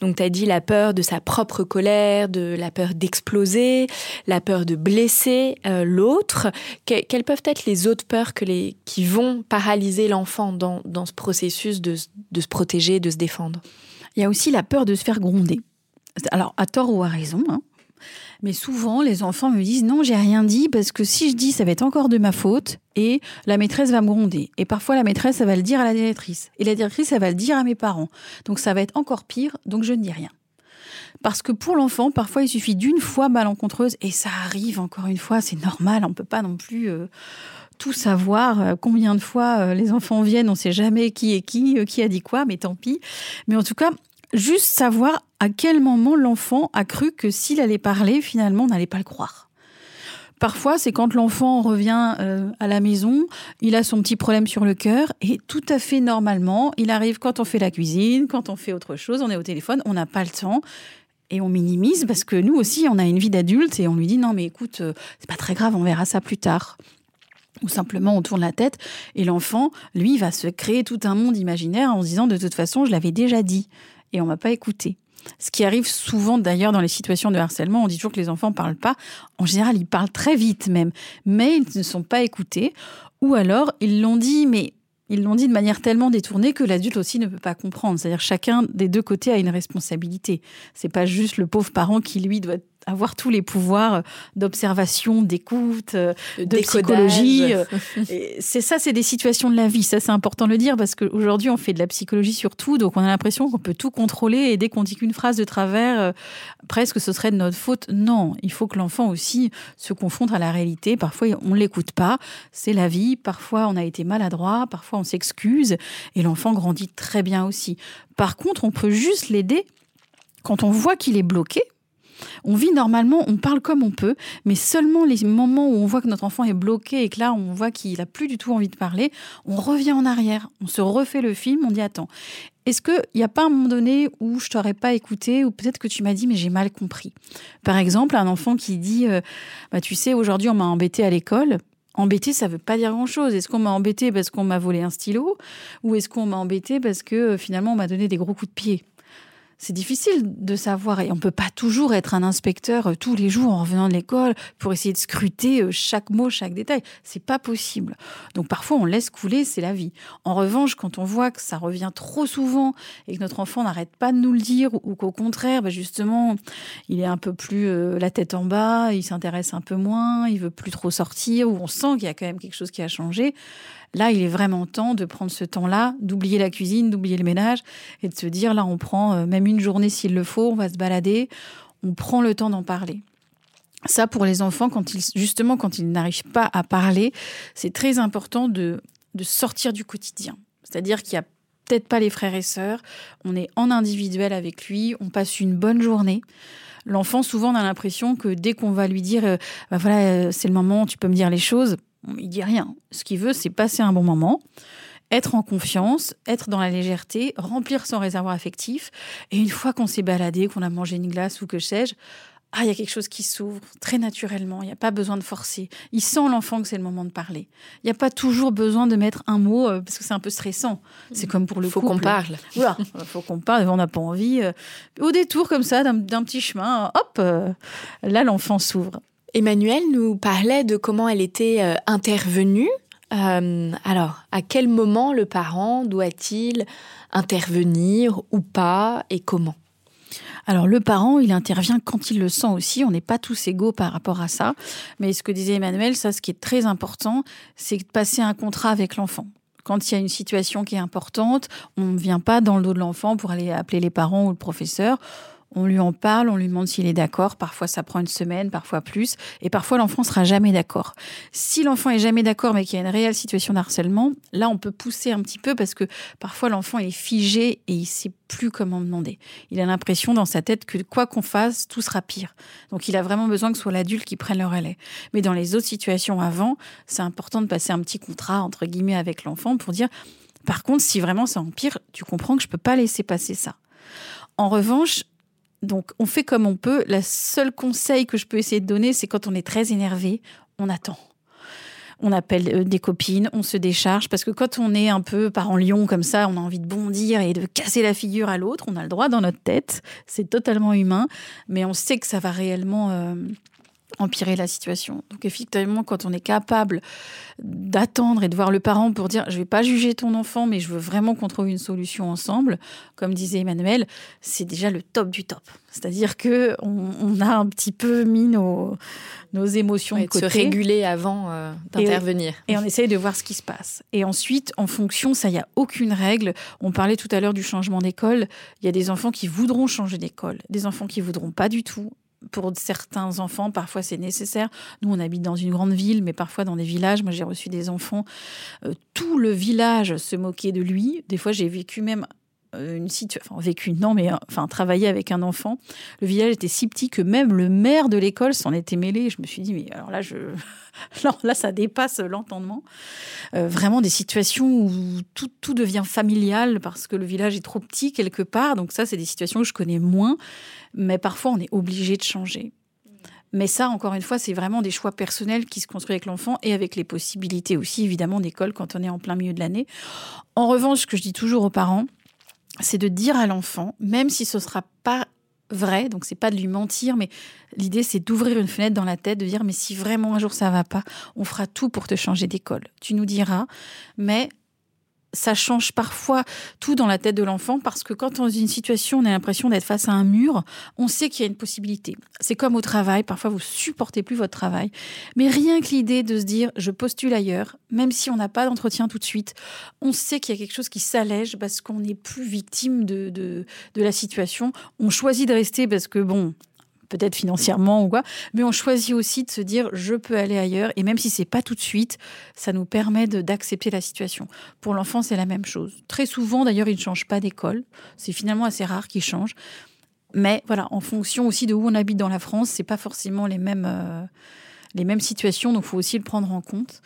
Donc, tu as dit la peur de sa propre colère, de la peur d'exploser, la peur de blesser l'autre. quelles peuvent être les autres peurs que les, qui vont paralyser l'enfant dans, dans, ce processus de, de se protéger, de se défendre? Il y a aussi la peur de se faire gronder. Alors, à tort ou à raison, hein, mais souvent, les enfants me disent non, j'ai rien dit parce que si je dis, ça va être encore de ma faute et la maîtresse va me gronder. Et parfois, la maîtresse, ça va le dire à la directrice. Et la directrice, ça va le dire à mes parents. Donc, ça va être encore pire. Donc, je ne dis rien. Parce que pour l'enfant, parfois, il suffit d'une fois malencontreuse et ça arrive encore une fois. C'est normal. On ne peut pas non plus. Euh, tout savoir, euh, combien de fois euh, les enfants viennent, on ne sait jamais qui est qui, qui a dit quoi, mais tant pis. Mais en tout cas, juste savoir à quel moment l'enfant a cru que s'il allait parler, finalement, on n'allait pas le croire. Parfois, c'est quand l'enfant revient euh, à la maison, il a son petit problème sur le cœur et tout à fait normalement, il arrive quand on fait la cuisine, quand on fait autre chose, on est au téléphone, on n'a pas le temps et on minimise parce que nous aussi, on a une vie d'adulte et on lui dit non mais écoute, euh, c'est pas très grave, on verra ça plus tard. Ou simplement on tourne la tête et l'enfant, lui, va se créer tout un monde imaginaire en se disant de toute façon, je l'avais déjà dit et on m'a pas écouté. Ce qui arrive souvent d'ailleurs dans les situations de harcèlement, on dit toujours que les enfants ne parlent pas. En général, ils parlent très vite même, mais ils ne sont pas écoutés. Ou alors, ils l'ont dit, mais ils l'ont dit de manière tellement détournée que l'adulte aussi ne peut pas comprendre. C'est-à-dire chacun des deux côtés a une responsabilité. C'est pas juste le pauvre parent qui lui doit avoir tous les pouvoirs d'observation, d'écoute, euh, de, psychologie. Euh, c'est ça, c'est des situations de la vie. Ça, c'est important de le dire parce qu'aujourd'hui, on fait de la psychologie sur tout, donc on a l'impression qu'on peut tout contrôler et dès qu'on dit qu'une phrase de travers, euh, presque ce serait de notre faute. Non, il faut que l'enfant aussi se confronte à la réalité. Parfois, on ne l'écoute pas. C'est la vie. Parfois, on a été maladroit. Parfois, on s'excuse et l'enfant grandit très bien aussi. Par contre, on peut juste l'aider quand on voit qu'il est bloqué on vit normalement, on parle comme on peut, mais seulement les moments où on voit que notre enfant est bloqué et que là, on voit qu'il n'a plus du tout envie de parler, on revient en arrière, on se refait le film, on dit attends, est-ce qu'il n'y a pas un moment donné où je t'aurais pas écouté ou peut-être que tu m'as dit mais j'ai mal compris? Par exemple, un enfant qui dit euh, bah, tu sais aujourd'hui on m'a embêté à l'école. Embêté, ça veut pas dire grand-chose. Est-ce qu'on m'a embêté parce qu'on m'a volé un stylo ou est-ce qu'on m'a embêté parce que euh, finalement on m'a donné des gros coups de pied? C'est difficile de savoir et on peut pas toujours être un inspecteur euh, tous les jours en revenant de l'école pour essayer de scruter euh, chaque mot, chaque détail. C'est pas possible. Donc parfois on laisse couler, c'est la vie. En revanche, quand on voit que ça revient trop souvent et que notre enfant n'arrête pas de nous le dire ou qu'au contraire, bah, justement, il est un peu plus euh, la tête en bas, il s'intéresse un peu moins, il veut plus trop sortir ou on sent qu'il y a quand même quelque chose qui a changé. Là, il est vraiment temps de prendre ce temps-là, d'oublier la cuisine, d'oublier le ménage et de se dire, là, on prend euh, même une journée s'il le faut, on va se balader, on prend le temps d'en parler. Ça, pour les enfants, quand ils, justement, quand ils n'arrivent pas à parler, c'est très important de, de sortir du quotidien. C'est-à-dire qu'il n'y a peut-être pas les frères et sœurs, on est en individuel avec lui, on passe une bonne journée. L'enfant, souvent, a l'impression que dès qu'on va lui dire, euh, bah voilà, euh, c'est le moment, tu peux me dire les choses, il dit rien. Ce qu'il veut, c'est passer un bon moment, être en confiance, être dans la légèreté, remplir son réservoir affectif. Et une fois qu'on s'est baladé, qu'on a mangé une glace ou que sais-je, ah, il y a quelque chose qui s'ouvre très naturellement. Il n'y a pas besoin de forcer. Il sent l'enfant que c'est le moment de parler. Il n'y a pas toujours besoin de mettre un mot euh, parce que c'est un peu stressant. C'est comme pour le faut qu'on parle. Voilà, faut qu'on parle. On n'a pas envie. Euh, au détour comme ça d'un petit chemin, hop, euh, là l'enfant s'ouvre. Emmanuel nous parlait de comment elle était euh, intervenue. Euh, alors, à quel moment le parent doit-il intervenir ou pas et comment? Alors le parent, il intervient quand il le sent aussi. On n'est pas tous égaux par rapport à ça. Mais ce que disait Emmanuel, ça, ce qui est très important, c'est de passer un contrat avec l'enfant quand il y a une situation qui est importante, on ne vient pas dans le dos de l'enfant pour aller appeler les parents ou le professeur on lui en parle, on lui demande s'il est d'accord. Parfois, ça prend une semaine, parfois plus. Et parfois, l'enfant sera jamais d'accord. Si l'enfant est jamais d'accord, mais qu'il y a une réelle situation d'harcèlement, là, on peut pousser un petit peu parce que parfois, l'enfant est figé et il sait plus comment demander. Il a l'impression dans sa tête que quoi qu'on fasse, tout sera pire. Donc, il a vraiment besoin que ce soit l'adulte qui prenne le relais. Mais dans les autres situations avant, c'est important de passer un petit contrat, entre guillemets, avec l'enfant pour dire, par contre, si vraiment ça empire, tu comprends que je peux pas laisser passer ça. En revanche, donc, on fait comme on peut. Le seul conseil que je peux essayer de donner, c'est quand on est très énervé, on attend. On appelle euh, des copines, on se décharge, parce que quand on est un peu par en lion comme ça, on a envie de bondir et de casser la figure à l'autre, on a le droit dans notre tête, c'est totalement humain, mais on sait que ça va réellement euh, empirer la situation. Donc effectivement, quand on est capable d'attendre et de voir le parent pour dire je vais pas juger ton enfant, mais je veux vraiment qu'on trouve une solution ensemble, comme disait Emmanuel, c'est déjà le top du top. C'est-à-dire que on, a un petit peu mis nos, nos émotions de côté. Se réguler avant euh, d'intervenir. Et, et, on essaye de voir ce qui se passe. Et ensuite, en fonction, ça, il n'y a aucune règle. On parlait tout à l'heure du changement d'école. Il y a des enfants qui voudront changer d'école, des enfants qui voudront pas du tout pour certains enfants, parfois c'est nécessaire. Nous, on habite dans une grande ville, mais parfois dans des villages. Moi, j'ai reçu des enfants. Euh, tout le village se moquait de lui. Des fois, j'ai vécu même une situation, enfin, vécu, non, mais enfin, travaillé avec un enfant. Le village était si petit que même le maire de l'école s'en était mêlé. Je me suis dit, mais alors là, je. là, ça dépasse l'entendement. Euh, vraiment des situations où tout, tout, devient familial parce que le village est trop petit quelque part. Donc, ça, c'est des situations que je connais moins. Mais parfois, on est obligé de changer. Mais ça, encore une fois, c'est vraiment des choix personnels qui se construisent avec l'enfant et avec les possibilités aussi, évidemment, d'école quand on est en plein milieu de l'année. En revanche, ce que je dis toujours aux parents, c'est de dire à l'enfant, même si ce ne sera pas vrai, donc c'est pas de lui mentir, mais l'idée c'est d'ouvrir une fenêtre dans la tête, de dire mais si vraiment un jour ça va pas, on fera tout pour te changer d'école. Tu nous diras, mais ça change parfois tout dans la tête de l'enfant parce que quand on est dans une situation, on a l'impression d'être face à un mur, on sait qu'il y a une possibilité. C'est comme au travail, parfois vous supportez plus votre travail, mais rien que l'idée de se dire je postule ailleurs, même si on n'a pas d'entretien tout de suite, on sait qu'il y a quelque chose qui s'allège parce qu'on n'est plus victime de, de, de la situation. On choisit de rester parce que bon, peut-être financièrement ou quoi, mais on choisit aussi de se dire je peux aller ailleurs et même si c'est pas tout de suite, ça nous permet d'accepter la situation. Pour l'enfant, c'est la même chose. Très souvent, d'ailleurs, il ne change pas d'école. C'est finalement assez rare qu'il change. Mais voilà, en fonction aussi de où on habite dans la France, c'est pas forcément les mêmes, euh, les mêmes situations, donc il faut aussi le prendre en compte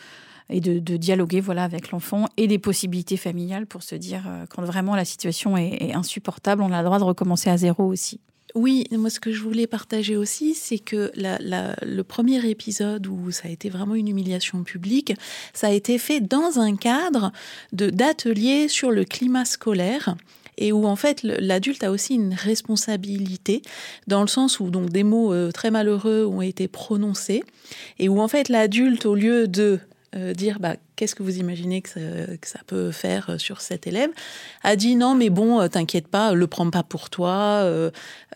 et de, dialoguer voilà avec l'enfant et des possibilités familiales pour se dire euh, quand vraiment la situation est insupportable, on a le droit de recommencer à zéro aussi. Oui, moi ce que je voulais partager aussi, c'est que le premier épisode où ça a été vraiment une humiliation publique, ça a été fait dans un cadre d'ateliers sur le climat scolaire et où en fait l'adulte a aussi une responsabilité dans le sens où donc des mots euh, très malheureux ont été prononcés et où en fait l'adulte au lieu de dire bah, qu'est-ce que vous imaginez que ça, peut faire euh, sur cet élève, a dit non mais bon euh, t'inquiète pas, le prends pas pour toi,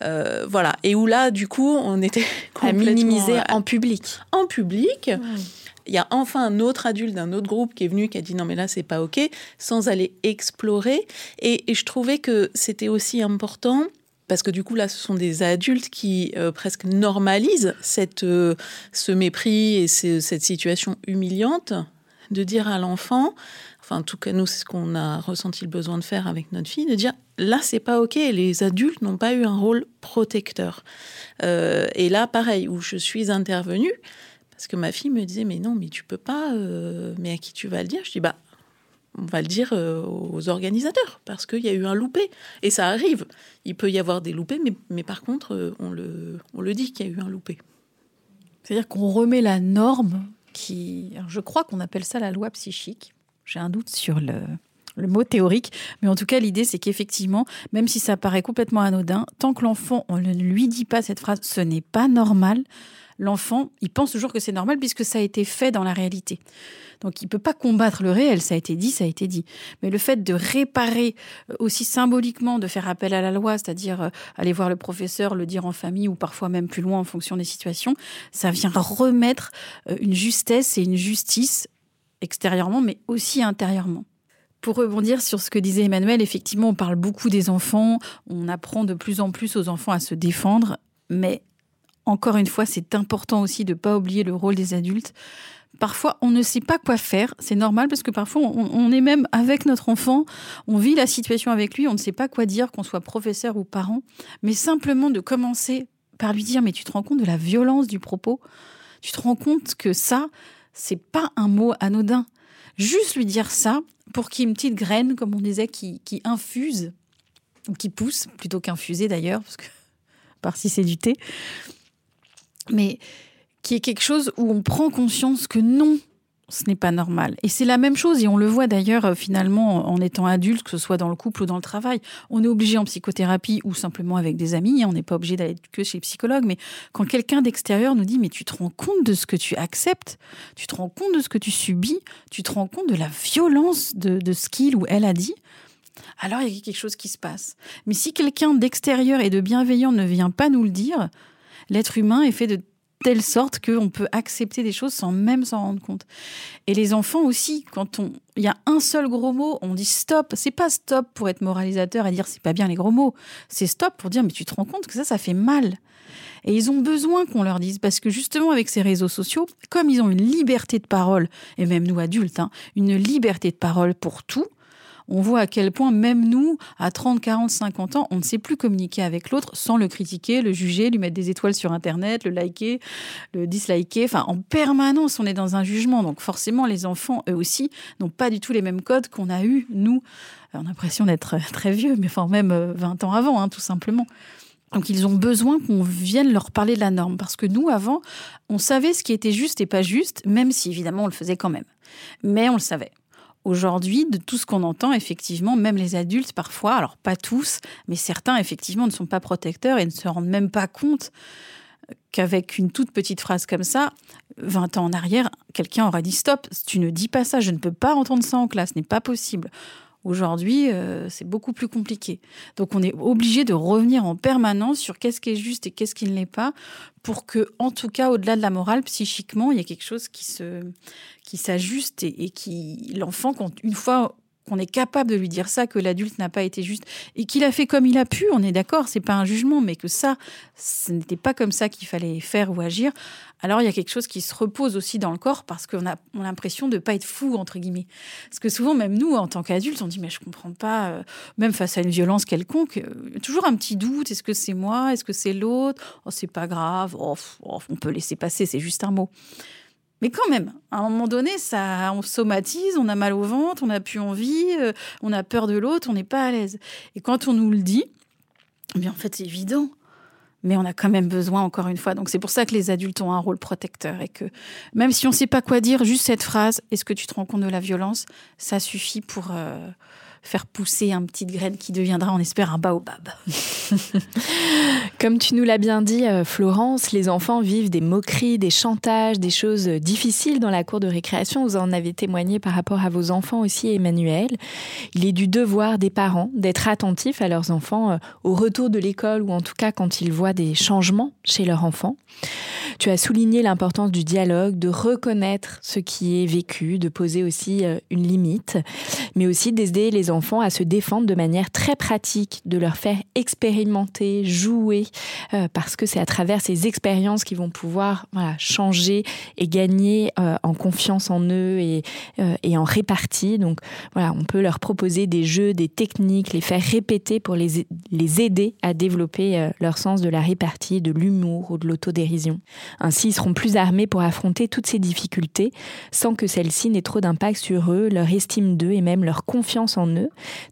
voilà. Et où là du coup on était à minimiser en public. En public. Il y a enfin un autre adulte d'un autre groupe qui est venu qui a dit non mais là c'est pas ok sans aller explorer et je trouvais que c'était aussi important parce que du coup là ce sont des adultes qui euh, presque normalisent cette, euh, ce mépris et cette situation humiliante de dire à l'enfant, enfin en tout cas nous c'est ce qu'on a ressenti le besoin de faire avec notre fille, de dire là c'est pas ok, les adultes n'ont pas eu un rôle protecteur. Euh, et là pareil où je suis intervenue parce que ma fille me disait mais non mais tu peux pas, mais à qui tu vas le dire? Je dis bah on va le dire euh, aux organisateurs, parce qu'il y a eu un loupé. Et ça arrive. Il peut y avoir des loupés, mais, mais par contre, euh, on le, on le dit qu'il y a eu un loupé. C'est-à-dire qu'on remet la norme qui... je crois qu'on appelle ça la loi psychique. J'ai un doute sur le, le mot théorique, mais en tout cas, l'idée, c'est qu'effectivement, même si ça paraît complètement anodin, tant que l'enfant, on ne lui dit pas cette phrase, ce n'est pas normal, l'enfant, il pense toujours que c'est normal puisque ça a été fait dans la réalité. Donc il ne peut pas combattre le réel, ça a été dit, ça a été dit. Mais le fait de réparer euh, aussi symboliquement, de faire appel à la loi, c'est-à-dire euh, aller voir le professeur, le dire en famille ou parfois même plus loin en fonction des situations, ça vient remettre euh, une justesse et une justice extérieurement, mais aussi intérieurement. Pour rebondir sur ce que disait Emmanuel, effectivement, on parle beaucoup des enfants, on apprend de plus en plus aux enfants à se défendre, mais encore une fois, c'est important aussi de ne pas oublier le rôle des adultes. Parfois, on ne sait pas quoi faire. C'est normal parce que parfois, on, est même avec notre enfant, on vit la situation avec lui, on ne sait pas quoi dire, qu'on soit professeur ou parent. Mais simplement de commencer par lui dire, mais tu te rends compte de la violence du propos? Tu te rends compte que ça, c'est pas un mot anodin. Juste lui dire ça pour qu'il y ait une petite graine, comme on disait, qui, infuse, ou qui pousse, plutôt qu'infuser d'ailleurs, parce que par si c'est du thé. Mais qui est quelque chose où on prend conscience que non, ce n'est pas normal. Et c'est la même chose, et on le voit d'ailleurs euh, finalement en étant adulte, que ce soit dans le couple ou dans le travail. On est obligé en psychothérapie ou simplement avec des amis, hein, on n'est pas obligé d'aller que chez le psychologue, mais quand quelqu'un d'extérieur nous dit mais tu te rends compte de ce que tu acceptes, tu te rends compte de ce que tu subis, tu te rends compte de la violence de, de ce qu'il ou elle a dit, alors il y a quelque chose qui se passe. Mais si quelqu'un d'extérieur et de bienveillant ne vient pas nous le dire, l'être humain est fait de telle sorte qu'on peut accepter des choses sans même s'en rendre compte. Et les enfants aussi, quand on, il y a un seul gros mot, on dit stop. C'est pas stop pour être moralisateur et dire c'est pas bien les gros mots. C'est stop pour dire mais tu te rends compte que ça, ça fait mal. Et ils ont besoin qu'on leur dise parce que justement avec ces réseaux sociaux, comme ils ont une liberté de parole et même nous adultes, hein, une liberté de parole pour tout, on voit à quel point même nous, à 30, 40, 50 ans, on ne sait plus communiquer avec l'autre sans le critiquer, le juger, lui mettre des étoiles sur Internet, le liker, le disliker. Enfin, en permanence, on est dans un jugement. Donc forcément, les enfants, eux aussi, n'ont pas du tout les mêmes codes qu'on a eus, nous. On a l'impression d'être très vieux, mais enfin même 20 ans avant, hein, tout simplement. Donc ils ont besoin qu'on vienne leur parler de la norme. Parce que nous, avant, on savait ce qui était juste et pas juste, même si évidemment on le faisait quand même. Mais on le savait. Aujourd'hui, de tout ce qu'on entend, effectivement, même les adultes, parfois, alors pas tous, mais certains, effectivement, ne sont pas protecteurs et ne se rendent même pas compte qu'avec une toute petite phrase comme ça, 20 ans en arrière, quelqu'un aura dit stop, tu ne dis pas ça, je ne peux pas entendre ça en classe, ce n'est pas possible. Aujourd'hui, euh, c'est beaucoup plus compliqué. Donc, on est obligé de revenir en permanence sur qu'est-ce qui est juste et qu'est-ce qui ne l'est pas, pour que, en tout cas, au-delà de la morale, psychiquement, il y ait quelque chose qui se, qui s'ajuste et, et qui l'enfant, une fois qu'on est capable de lui dire ça, que l'adulte n'a pas été juste et qu'il a fait comme il a pu, on est d'accord, c'est pas un jugement, mais que ça, ce n'était pas comme ça qu'il fallait faire ou agir. Alors il y a quelque chose qui se repose aussi dans le corps parce qu'on a, l'impression de pas être fou entre guillemets. Parce que souvent même nous en tant qu'adultes, on dit mais je comprends pas, euh, même face à une violence quelconque, euh, toujours un petit doute. Est-ce que c'est moi Est-ce que c'est l'autre? Oh c'est pas grave. Oh, oh, on peut laisser passer, c'est juste un mot. Mais quand même, à un moment donné, ça, on somatise, on a mal au ventre, on n'a plus envie, euh, on a peur de l'autre, on n'est pas à l'aise. Et quand on nous le dit, eh bien en fait, c'est évident. Mais on a quand même besoin, encore une fois. Donc c'est pour ça que les adultes ont un rôle protecteur et que même si on ne sait pas quoi dire, juste cette phrase, est-ce que tu te rends compte de la violence, ça suffit pour, euh, faire pousser un petite graine qui deviendra, on espère, un baobab. Comme tu nous l'as bien dit, euh, Florence, les enfants vivent des moqueries, des chantages, des choses difficiles dans la cour de récréation. Vous en avez témoigné par rapport à vos enfants aussi, Emmanuel. Il est du devoir des parents d'être attentifs à leurs enfants euh, au retour de l'école ou en tout cas quand ils voient des changements chez leur enfant. Tu as souligné l'importance du dialogue, de reconnaître ce qui est vécu, de poser aussi euh, une limite, mais aussi d'aider les enfants à se défendre de manière très pratique, de leur faire expérimenter, jouer, euh, parce que c'est à travers ces expériences qu'ils vont pouvoir changer et gagner euh, en confiance en eux et, et en répartie. Donc voilà, on peut leur proposer des jeux, des techniques, les faire répéter pour les, les aider à développer leur sens de la répartie, de l'humour ou de l'autodérision. Ainsi, ils seront plus armés pour affronter toutes ces difficultés sans que celles-ci n'aient trop d'impact sur eux, leur estime d'eux et même leur confiance en eux,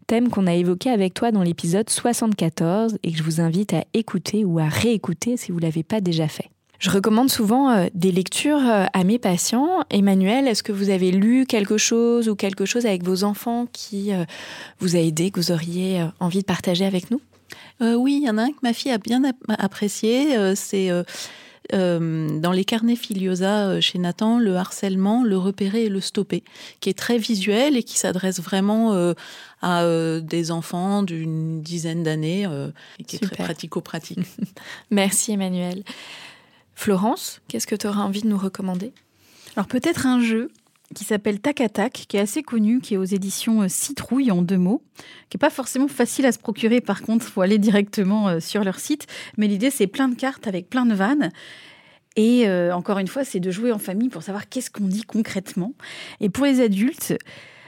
thème qu'on a évoqué avec toi dans l'épisode 74 et que je vous invite à écouter ou à réécouter si vous ne l'avez pas déjà fait. Je recommande souvent euh, des lectures euh, à mes patients. Emmanuel, est-ce que vous avez lu quelque chose ou quelque chose avec vos enfants qui euh, vous a aidé, que vous auriez envie de partager avec nous? Oui, il y en a un que ma fille a bien apprécié. c'est euh, dans les carnets Filiosa euh, chez Nathan, le harcèlement, le repérer et le stopper, qui est très visuel et qui s'adresse vraiment euh, à des enfants d'une dizaine d'années et qui est très pratico-pratique. Merci Emmanuel. Florence, qu'est-ce que tu auras envie de nous recommander? Alors peut-être un jeu qui s'appelle Tac à Tac, qui est assez connu, qui est aux éditions Citrouille en deux mots, qui n'est pas forcément facile à se procurer par contre, il faut aller directement sur leur site. Mais l'idée, c'est plein de cartes avec plein de vannes. Et euh, encore une fois, c'est de jouer en famille pour savoir qu'est-ce qu'on dit concrètement. Et pour les adultes,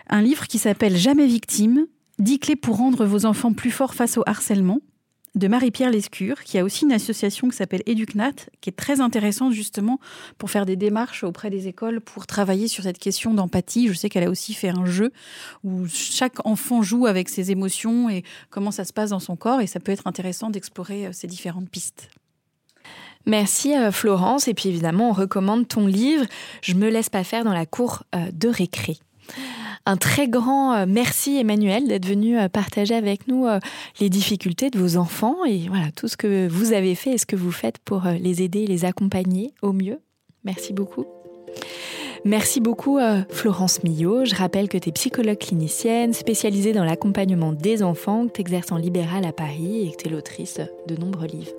un livre qui s'appelle Jamais victime, 10 clés pour rendre vos enfants plus forts face au harcèlement de Marie-Pierre Lescure, qui a aussi une association qui s'appelle Educnat, qui est très intéressante justement pour faire des démarches auprès des écoles pour travailler sur cette question d'empathie. Je sais qu'elle a aussi fait un jeu où chaque enfant joue avec ses émotions et comment ça se passe dans son corps, et ça peut être intéressant d'explorer euh, ces différentes pistes. Merci euh, Florence. Et puis évidemment, on recommande ton livre Je me laisse pas faire dans la cour euh, de récré. Un très grand euh, merci Emmanuel d'être venu partager avec nous les difficultés de vos enfants et voilà tout ce que vous avez fait et ce que vous faites pour les aider, les accompagner au mieux. Merci beaucoup. Merci beaucoup Florence Millot. Je rappelle que tu es psychologue clinicienne spécialisée dans l'accompagnement des enfants, que tu exerces en libéral à Paris et que tu es l'autrice de nombreux livres.